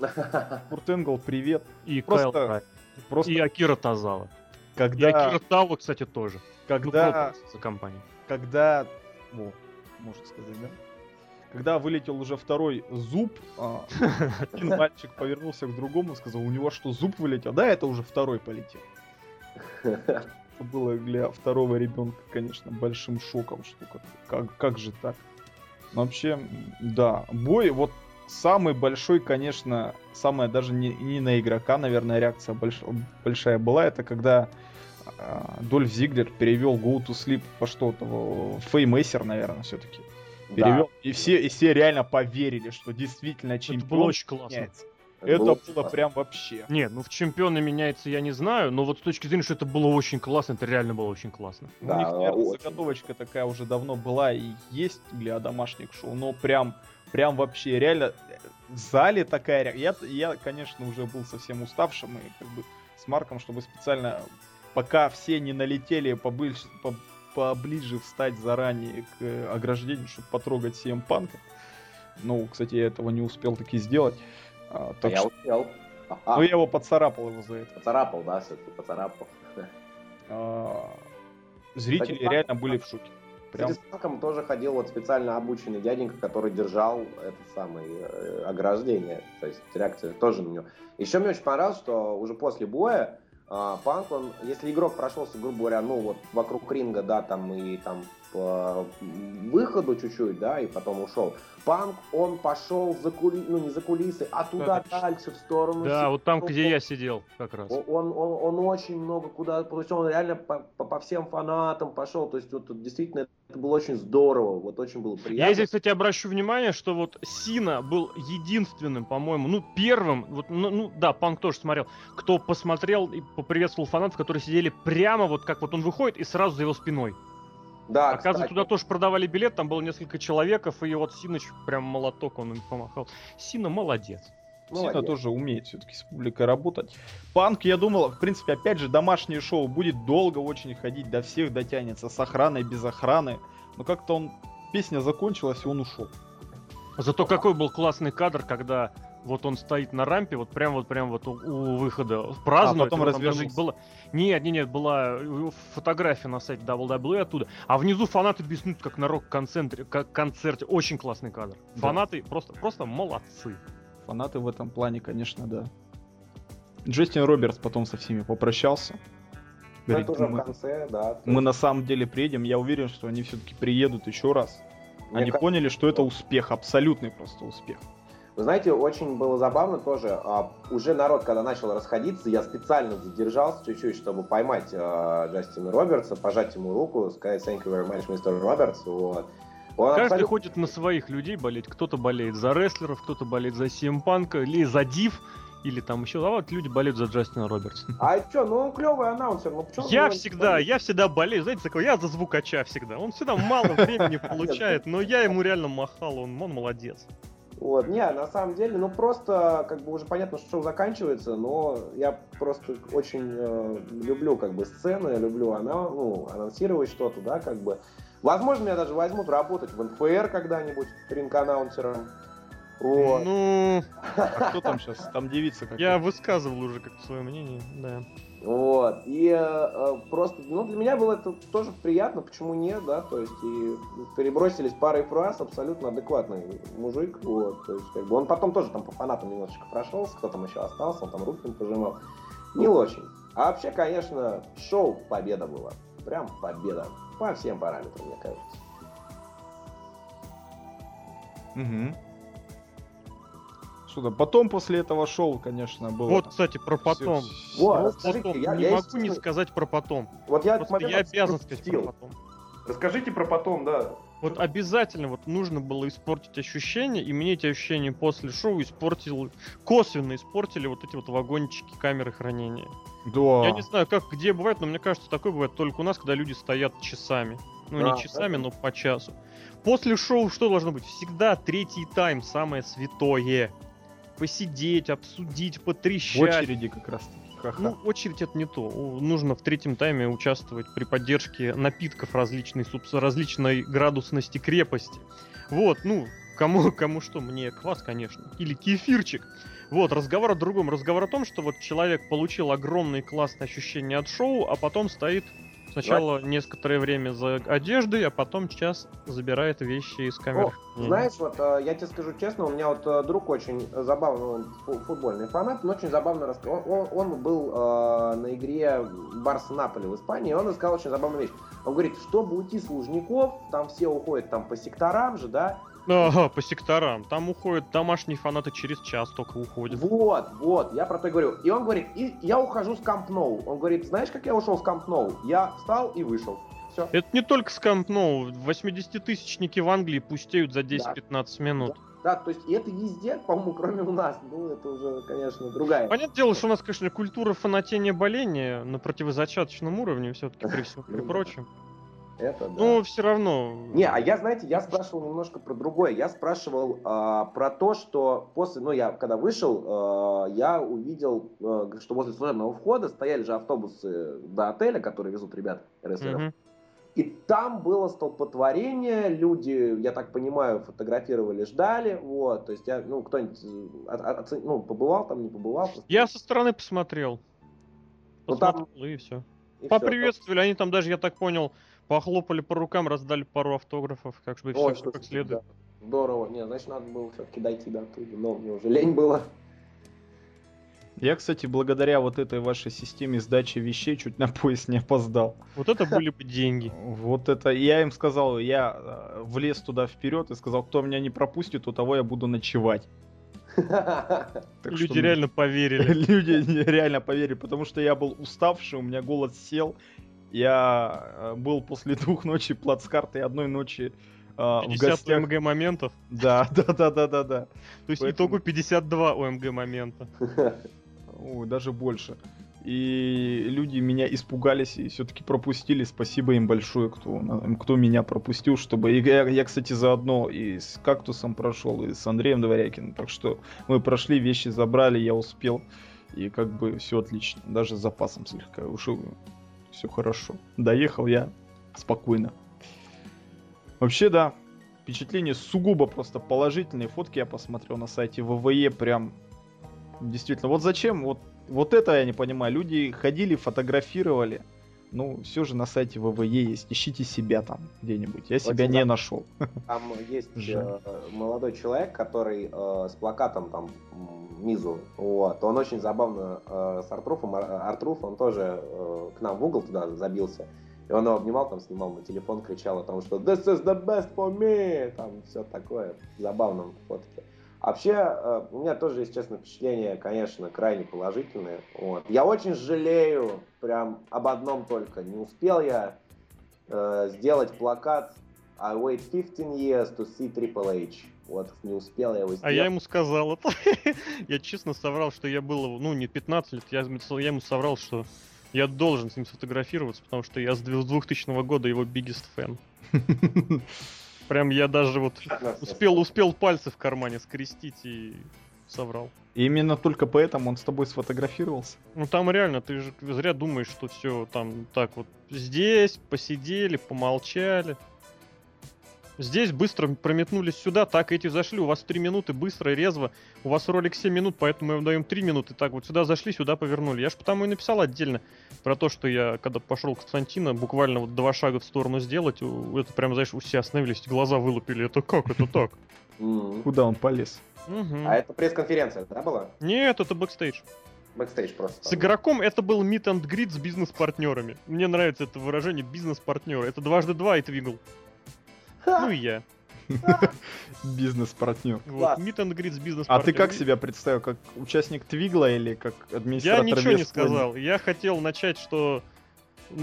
<laughs> Куртенгл, привет. И просто, Кайл просто... И Акира Тазава. Когда... И Акира Тава, кстати, тоже. Когда... Ну, за компанию. Когда... О, можно сказать, да? Когда вылетел уже второй зуб, а, один <laughs> мальчик повернулся к другому и сказал, у него что, зуб вылетел? Да, это уже второй полетел. <laughs> Это было для второго ребенка, конечно, большим шоком, что как, как, как же так. Но вообще, да, бой, вот самый большой, конечно, самая даже не, не на игрока, наверное, реакция больш, большая была, это когда э, Дольф Зиглер перевел Go to Sleep по что-то, Феймейсер, наверное, все-таки. Перевел. Да. И все, и все реально поверили, что действительно чемпион Это было очень классно. Меняется. Это было, было прям вообще. Нет, ну в чемпионы меняется, я не знаю, но вот с точки зрения, что это было очень классно, это реально было очень классно. Да, У них, наверное, заготовочка такая уже давно была и есть для домашних шоу, но прям, прям вообще реально в зале такая я, я, конечно, уже был совсем уставшим и как бы с Марком, чтобы специально, пока все не налетели поближе, по, поближе встать заранее к э, ограждению, чтобы потрогать CM Панка. Ну, кстати, я этого не успел таки сделать. А, так а что... я успел. Ну, я его поцарапал его за это. Поцарапал, да, все-таки поцарапал. А, зрители Кстати, реально были в шоке. Прям... Кстати, с танком тоже ходил вот специально обученный дяденька, который держал это самое э, ограждение. То есть реакция тоже на него. Еще мне очень понравилось, что уже после боя Панк, он, если игрок прошелся, грубо говоря, ну вот вокруг ринга, да, там и там по выходу чуть-чуть, да, и потом ушел. Панк, он пошел за кули... ну не за кулисы, а туда да, дальше, в сторону. Да, вот там, где я сидел, как раз. Он, он, он, он очень много куда, то есть он реально по, по, по всем фанатам пошел, то есть вот действительно это было очень здорово, вот очень было приятно. Я здесь, кстати, обращу внимание, что вот Сина был единственным, по-моему, ну первым, вот, ну, ну да, Панк тоже смотрел, кто посмотрел и поприветствовал фанатов, которые сидели прямо вот как вот он выходит и сразу за его спиной. Да, Оказывается, кстати. туда тоже продавали билет, там было несколько человеков, и вот Синыч прям молоток, он им помахал. Сина молодец. Сина тоже умеет все-таки с публикой работать. Панк, я думал, в принципе, опять же, домашнее шоу будет долго очень ходить, до всех дотянется, с охраной, без охраны. Но как-то он, песня закончилась, и он ушел. Зато какой был классный кадр, когда вот он стоит на рампе, вот прям вот прям вот у, у выхода празднует. А потом развернулся. Было... Нет, нет, нет, была э, фотография на сайте WWE оттуда, а внизу фанаты беснут, как на рок-концерте, как концерте. Очень классный кадр. Да. Фанаты просто, просто молодцы. Фанаты в этом плане, конечно, да. Джастин Робертс потом со всеми попрощался. Говорит, мы, в конце, да. Мы на самом деле приедем. Я уверен, что они все-таки приедут еще раз. Мне они кажется, поняли, что это успех, абсолютный просто успех. Вы знаете, очень было забавно тоже. А, уже народ, когда начал расходиться, я специально задержался чуть-чуть, чтобы поймать а, Джастина Робертса, пожать ему руку, сказать thank you very much, Mr. Робертс. Вот. Он Каждый абсолютно... ходит на своих людей болеть. Кто-то болеет за рестлеров, кто-то болеет за Punk, или за Див, или там еще. А вот люди болеют за Джастина Робертса. А что, ну он клевый анонсер. Ну, почему я всегда, я всегда болею. Знаете, такой, я за звукача всегда. Он всегда мало времени <laughs> получает, но я ему реально махал, он, он молодец. Вот, не, на самом деле, ну просто, как бы уже понятно, что шоу заканчивается, но я просто очень э, люблю, как бы, сцены, люблю она, ну, анонсировать что-то, да, как бы. Возможно, меня даже возьмут работать в НФР когда-нибудь ринг-аннаунсером. Вот. Ну, а кто там сейчас? Там девица какая Я высказывал уже как-то свое мнение, да. Вот. И э, э, просто, ну, для меня было это тоже приятно, почему нет, да, то есть, и перебросились парой фраз, абсолютно адекватный мужик, вот, то есть, как бы, он потом тоже там по фанатам немножечко прошелся, кто там еще остался, он там руки пожимал, не очень. А вообще, конечно, шоу победа была, прям победа, по всем параметрам, мне кажется. Угу. Сюда. Потом после этого шоу, конечно, было. Вот, кстати, про потом. Все, вот, потом. Я, не я могу не сказать про потом. Вот я, Просто я обязан сказать про потом. Расскажите про потом, да. Вот обязательно вот нужно было испортить ощущения, и мне эти ощущения после шоу испортил, косвенно испортили вот эти вот вагончики камеры хранения. Да. Я не знаю, как где бывает, но мне кажется, такое бывает только у нас, когда люди стоят часами. Ну, да, не часами, это... но по часу. После шоу что должно быть? Всегда третий тайм, самое святое посидеть, обсудить, потрещать. В очереди как раз таки. Ну, очередь это не то. Нужно в третьем тайме участвовать при поддержке напитков различной, различной градусности крепости. Вот, ну, кому, кому что, мне квас, конечно. Или кефирчик. Вот, разговор о другом. Разговор о том, что вот человек получил огромные классные ощущения от шоу, а потом стоит Сначала Знаешь? некоторое время за одеждой, а потом час забирает вещи из камеры. О, знаешь, вот э, я тебе скажу честно, у меня вот э, друг очень забавный, он футбольный фанат, но очень забавно рассказал. Он, он был э, на игре Барс Наполи в Испании, и он рассказал очень забавную вещь. Он говорит, чтобы уйти с Лужников, там все уходят там по секторам же, да, Ага, по секторам. Там уходят домашние фанаты через час только уходят. Вот, вот, я про это говорю. И он говорит, и я ухожу с Камп Ноу. Он говорит, знаешь, как я ушел с Камп Ноу? Я встал и вышел. Все. Это не только с Камп Ноу. 80-тысячники в Англии пустеют за 10-15 да. минут. Да. да, то есть и это везде, по-моему, кроме у нас. Ну, это уже, конечно, другая. Понятное дело, что у нас, конечно, культура фанатения боления на противозачаточном уровне все-таки при всем при прочем. Это, да. Ну, все равно. Не, а я, знаете, я спрашивал немножко про другое. Я спрашивал э, про то, что после, ну, я когда вышел, э, я увидел, э, что возле служебного входа стояли же автобусы до отеля, которые везут ребят рестлеров. Mm-hmm. И там было столпотворение, люди, я так понимаю, фотографировали, ждали, вот, то есть я, ну, кто-нибудь, э, ну, побывал там, не побывал? Я со стороны посмотрел. Посмотрел, ну, там... и все. И Поприветствовали, все. они там даже, я так понял, Похлопали по рукам, раздали пару автографов, как бы все, все как следует. Да. Здорово. Не, значит, надо было все-таки дойти до оттуда, но мне уже лень было. Я, кстати, благодаря вот этой вашей системе сдачи вещей чуть на поезд не опоздал. Вот это были бы деньги. Вот это. Я им сказал, я э, влез туда вперед и сказал, кто меня не пропустит, у того я буду ночевать. <laughs> Люди реально поверили. <laughs> Люди реально поверили, потому что я был уставший, у меня голод сел, я э, был после <laughs> двух ночей плацкарты и одной ночи э, в гостях. ОМГ моментов? Да, <laughs> да, да, да, да, да. То есть Поэтому... итогу 52 ОМГ момента. <laughs> Ой, даже больше. и люди меня испугались и все-таки пропустили. Спасибо им большое, кто, кто меня пропустил, чтобы... Я, я, кстати, заодно и с Кактусом прошел, и с Андреем Дворякиным, так что мы прошли, вещи забрали, я успел, и как бы все отлично, даже с запасом слегка ушел, все хорошо. Доехал я спокойно. Вообще, да, впечатление сугубо просто положительные фотки я посмотрел на сайте ВВЕ, прям действительно. Вот зачем, вот вот это я не понимаю. Люди ходили, фотографировали. Ну, все же на сайте ВВЕ есть. Ищите себя там где-нибудь. Я себя не нашел. <laughs> Там есть э, молодой человек, который э, с плакатом там Мизу. Вот. Он очень забавно э, с Артруфом. Артруф, он тоже э, к нам в угол туда забился. И он его обнимал, там снимал на телефон, кричал о том, что This is the best for me! Там все такое. Забавно фотки. Вообще, э, у меня тоже, если честно, впечатление, конечно, крайне положительное. Вот. Я очень жалею прям об одном только. Не успел я э, сделать плакат I wait 15 years to see Triple H. Вот, не успел я его сделать. А я ему сказал это. <laughs> я честно соврал, что я был, ну, не 15 лет, я, я ему соврал, что я должен с ним сфотографироваться, потому что я с 2000 года его biggest fan. <laughs> Прям я даже вот успел, успел пальцы в кармане скрестить и соврал. И именно только поэтому он с тобой сфотографировался? Ну там реально, ты же зря думаешь, что все там так вот здесь посидели, помолчали. Здесь быстро прометнулись сюда, так эти зашли, у вас 3 минуты, быстро и резво. У вас ролик 7 минут, поэтому мы вам даем 3 минуты. Так вот сюда зашли, сюда повернули. Я же потому и написал отдельно про то, что я, когда пошел к Константина, буквально вот два шага в сторону сделать, это прям, знаешь, у себя остановились, глаза вылупили. Это как, это так? Куда он полез? А это пресс-конференция, да, была? Нет, это бэкстейдж. Бэкстейдж просто. С игроком это был meet and greet с бизнес-партнерами. Мне нравится это выражение бизнес-партнеры. Это дважды два и твигл. Ну и я. <laughs> Бизнес-партнер. Вот, meet and greet с бизнес А ты как себя представил? Как участник Твигла или как администратор? Я ничего не сказал. Я хотел начать, что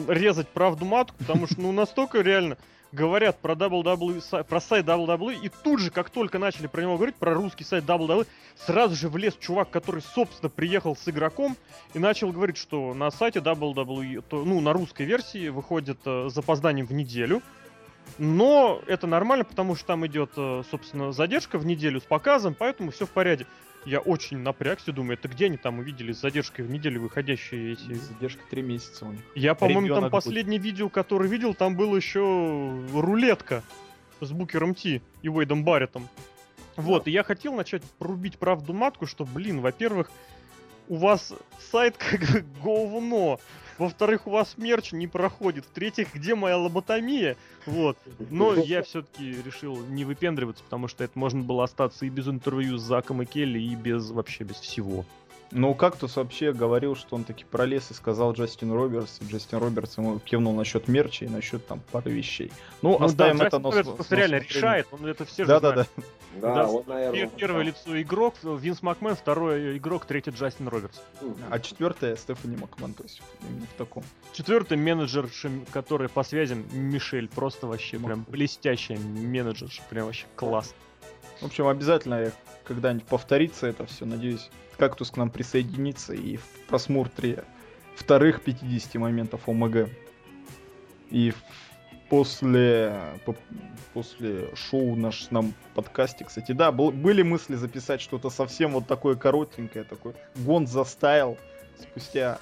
резать правду матку, потому что ну настолько реально говорят про WWE, про сайт WWE, и тут же, как только начали про него говорить, про русский сайт WWE, сразу же влез чувак, который, собственно, приехал с игроком и начал говорить, что на сайте WWE, то, ну, на русской версии выходит э, с запозданием в неделю, но это нормально, потому что там идет, э, собственно, задержка в неделю с показом, поэтому все в порядке. Я очень напрягся, думаю, это где они там увидели с задержкой в неделю выходящие эти... Задержка три месяца у них. Я, по-моему, там последнее будет. видео, которое видел, там было еще рулетка с Букером Ти и Уэйдом Барреттом. Вот, и я хотел начать порубить правду матку, что, блин, во-первых, у вас сайт <laughs> как говно. Во-вторых, у вас мерч не проходит. В-третьих, где моя лоботомия? Вот. Но <laughs> я все-таки решил не выпендриваться, потому что это можно было остаться и без интервью с Заком и Келли, и без вообще без всего. Ну, Кактус вообще говорил, что он таки пролез и сказал Джастин Робертс. Джастин Робертс ему кивнул насчет мерча и насчет там пары вещей. Ну, ну оставим да, это на Робертс просто реально решает, он это все да, да, да, да. Да, вот, наверное. Первое лицо игрок, Винс Макмен, второй игрок, третий Джастин Робертс. А четвертое Стефани Макмен, то есть именно в таком. Четвертый менеджер, который по связям Мишель, просто вообще прям блестящая менеджерша, прям вообще класс. В общем, обязательно когда-нибудь повторится это все, надеюсь. Кактус к нам присоединится и в просмотре вторых 50 моментов ОМГ. И после, после шоу наш нам подкасте, кстати, да, был, были мысли записать что-то совсем вот такое коротенькое, такой гон стайл спустя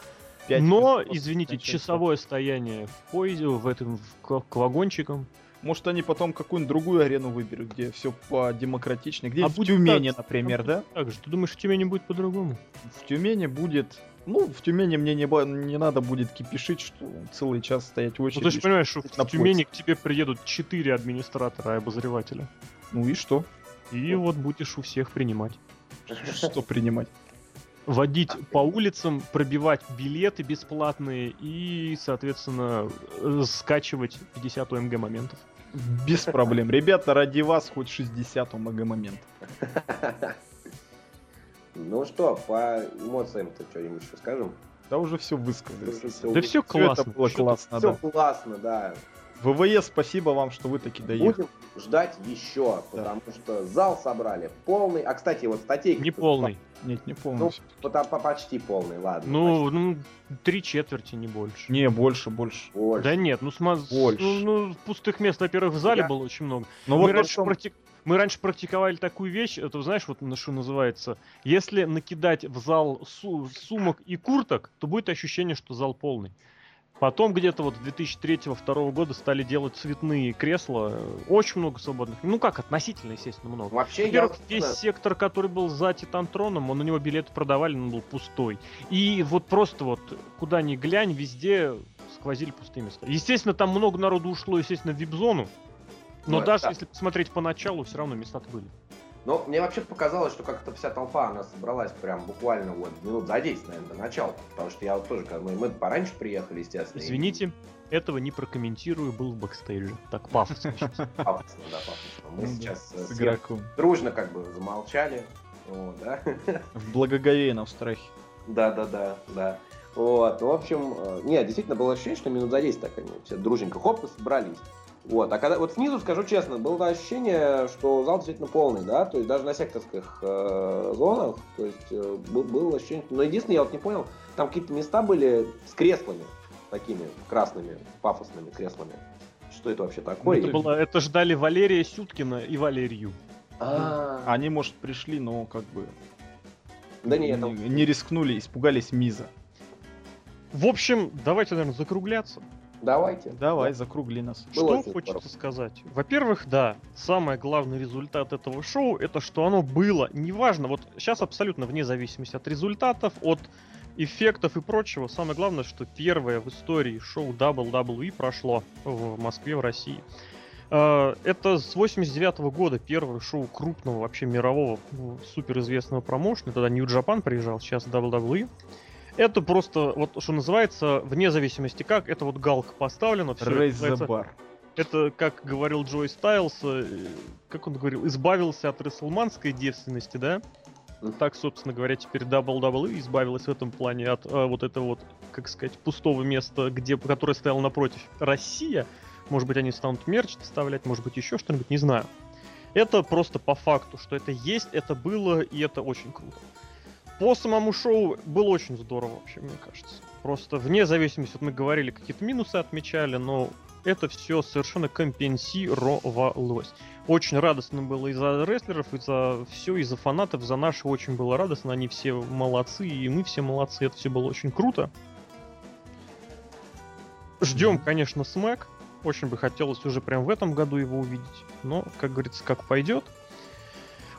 5 Но, извините, часовое стояние в поезде, в этом, в, к вагончикам. Может, они потом какую-нибудь другую арену выберут, где все по-демократичнее. Где а в Тюмени, так, например, да? Так же. Ты думаешь, в Тюмени будет по-другому? В Тюмени будет... Ну, в Тюмени мне не, не надо будет кипишить, что целый час стоять в очереди. Ну, ты же понимаешь, что в Тюмени к тебе приедут четыре администратора и обозревателя. Ну и что? И вот будешь у всех принимать. Что принимать? Водить по улицам, пробивать билеты бесплатные и, соответственно, э, скачивать 50 ОМГ моментов. Без проблем. Ребята, ради вас хоть 60 ОМГ моментов. Ну что, по эмоциям-то что-нибудь еще скажем? Да уже все высказали. Да все классно. Это было классно, Все классно, да. ВВС, спасибо вам, что вы таки доехали. Будем ждать еще, да. потому что зал собрали полный. А, кстати, вот статейка... Не полный. Нет, не полный. Ну, по, по, почти полный, ладно. Ну, почти. ну, три четверти, не больше. Не, больше, больше. больше. Да нет, ну, смаз... больше. Ну, ну, пустых мест, во-первых, в зале Я... было очень много. Но Мы вот раньше том... практик... Мы раньше практиковали такую вещь, это знаешь, вот на что называется, если накидать в зал су- сумок и курток, то будет ощущение, что зал полный. Потом где-то вот 2003-2002 года стали делать цветные кресла. Очень много свободных. Ну как, относительно, естественно, много. Вообще, Во-первых, я... весь сектор, который был за Титантроном, он на него билеты продавали, он был пустой. И вот просто вот, куда ни глянь, везде сквозили пустые места. Естественно, там много народу ушло, естественно, в вип-зону. Но ну, даже да. если посмотреть поначалу, все равно места-то были. Но мне вообще показалось, что как-то вся толпа, она собралась прям буквально вот минут за 10, наверное, до начала. Потому что я вот тоже, мы, мы пораньше приехали, естественно. Извините, и... этого не прокомментирую, был в бэкстейже. Так пафосно <laughs> Пафосно, да, пафосно. Мы ну сейчас с игроком дружно как бы замолчали. да? <laughs> В благоговейном страхе. Да, да, да, да. Вот, в общем, э, нет, действительно было ощущение, что минут за 10 так они все дружненько хоп, собрались. Вот. А когда вот снизу, скажу честно, было ощущение, что зал действительно полный, да, то есть даже на секторских э, зонах, то есть э, было ощущение. Но единственное, я вот не понял, там какие-то места были с креслами, такими красными, пафосными креслами. Что это вообще такое? Это, было, это ждали Валерия Сюткина и Валерию. А-а-а. Они, может, пришли, но как бы да не, не, не рискнули, испугались Миза. В общем, давайте, наверное, закругляться. Давайте. Давай, закругли нас. Было что хочется здорово. сказать? Во-первых, да, самый главный результат этого шоу это что оно было. Неважно, вот сейчас абсолютно вне зависимости от результатов, от эффектов и прочего. Самое главное, что первое в истории шоу WWE прошло в Москве, в России. А, это с 89 -го года первое шоу крупного вообще мирового суперизвестного промоушена. Тогда New Japan приезжал, сейчас WWE. Это просто, вот что называется, вне зависимости как, это вот галка поставлена. Все Raise the bar. Это, как говорил Джой Стайлс, э, как он говорил, избавился от рестлманской девственности, да? Так, собственно говоря, теперь WWE избавилась в этом плане от а, вот этого вот, как сказать, пустого места, где, которое стояло напротив Россия. Может быть, они станут мерч доставлять, может быть, еще что-нибудь, не знаю. Это просто по факту, что это есть, это было, и это очень круто. По самому шоу было очень здорово вообще, мне кажется. Просто вне зависимости, вот мы говорили, какие-то минусы отмечали, но это все совершенно компенсировалось. Очень радостно было и за рестлеров, и за все, и за фанатов, за наши очень было радостно. Они все молодцы, и мы все молодцы. Это все было очень круто. Ждем, конечно, смэк. Очень бы хотелось уже прям в этом году его увидеть. Но, как говорится, как пойдет.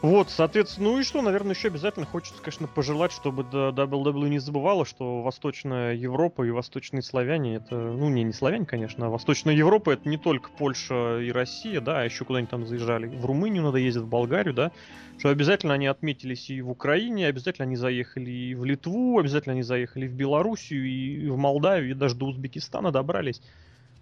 Вот, соответственно, ну и что, наверное, еще обязательно хочется, конечно, пожелать, чтобы WWE не забывала, что Восточная Европа и Восточные славяне это, ну не, не славяне, конечно, а Восточная Европа это не только Польша и Россия, да, а еще куда-нибудь там заезжали. В Румынию надо ездить, в Болгарию, да, что обязательно они отметились и в Украине, обязательно они заехали и в Литву, обязательно они заехали в Белоруссию, и в Молдавию, и даже до Узбекистана добрались.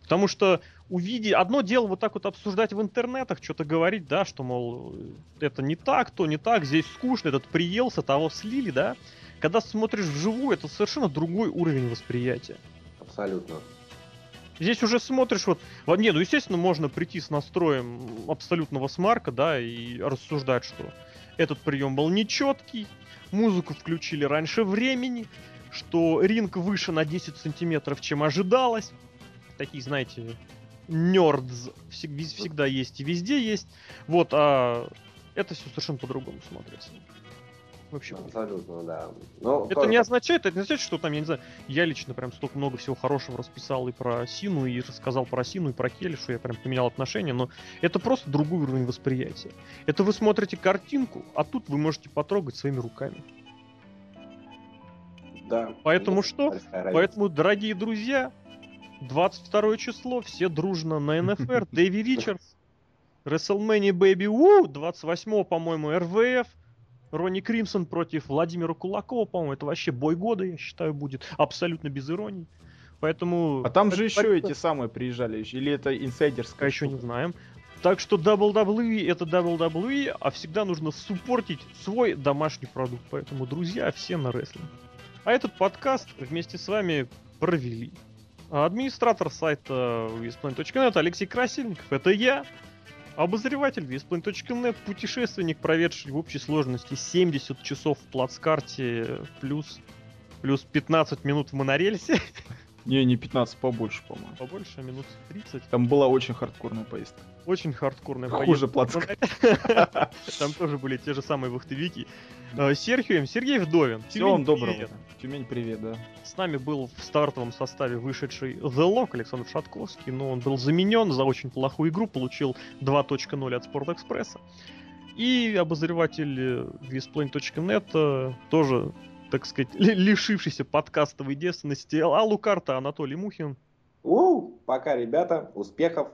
Потому что увидеть... Одно дело вот так вот обсуждать в интернетах, что-то говорить, да, что, мол, это не так, то не так, здесь скучно, этот приелся, того слили, да. Когда смотришь вживую, это совершенно другой уровень восприятия. Абсолютно. Здесь уже смотришь вот... Не, ну, естественно, можно прийти с настроем абсолютного смарка, да, и рассуждать, что этот прием был нечеткий, музыку включили раньше времени, что ринг выше на 10 сантиметров, чем ожидалось, такие, знаете, нердз всегда есть и везде есть. Вот, а это все совершенно по-другому смотрится. Вообще. Абсолютно, да. Но это тоже... не означает, это не означает, что там, я не знаю, я лично прям столько много всего хорошего расписал и про Сину, и рассказал про Сину, и про Келли, что я прям поменял отношения, но это просто другой уровень восприятия. Это вы смотрите картинку, а тут вы можете потрогать своими руками. Да. Поэтому что? Поэтому, дорогие друзья, 22 число, все дружно на <laughs> НФР, Дэви Ричардс, WrestleMania Baby Woo, 28 по-моему, РВФ, Ронни Кримсон против Владимира Кулакова, по-моему, это вообще бой года, я считаю, будет, абсолютно без иронии. Поэтому... А там же еще эти самые приезжали, или это инсайдерская? Еще не знаем. Так что WWE это WWE, а всегда нужно суппортить свой домашний продукт. Поэтому, друзья, все на рестлинг. А этот подкаст вместе с вами провели Администратор сайта visplanet.net Алексей Красильников. Это я. Обозреватель visplanet.net, путешественник, проведший в общей сложности 70 часов в плацкарте плюс, плюс 15 минут в монорельсе. <laughs> Не, не 15, побольше, по-моему. Побольше, минут 30. Там была очень хардкорная поездка. Очень хардкорная Хуже поездка. <laughs> Там тоже были те же самые вахтовики. Э, Серхием, Сергей Вдовин. Всего вам доброго. Тюмень, привет, да. С нами был в стартовом составе вышедший The Lock Александр Шатковский, но он был заменен за очень плохую игру, получил 2.0 от Спортэкспресса. И обозреватель Visplane.net э, тоже так сказать, лишившийся подкастовой девственности Аллу Карта Анатолий Мухин. У, пока, ребята, успехов,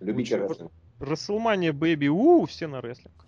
любите рестлинг. Расселмания Бэби, у, все на рестлинг.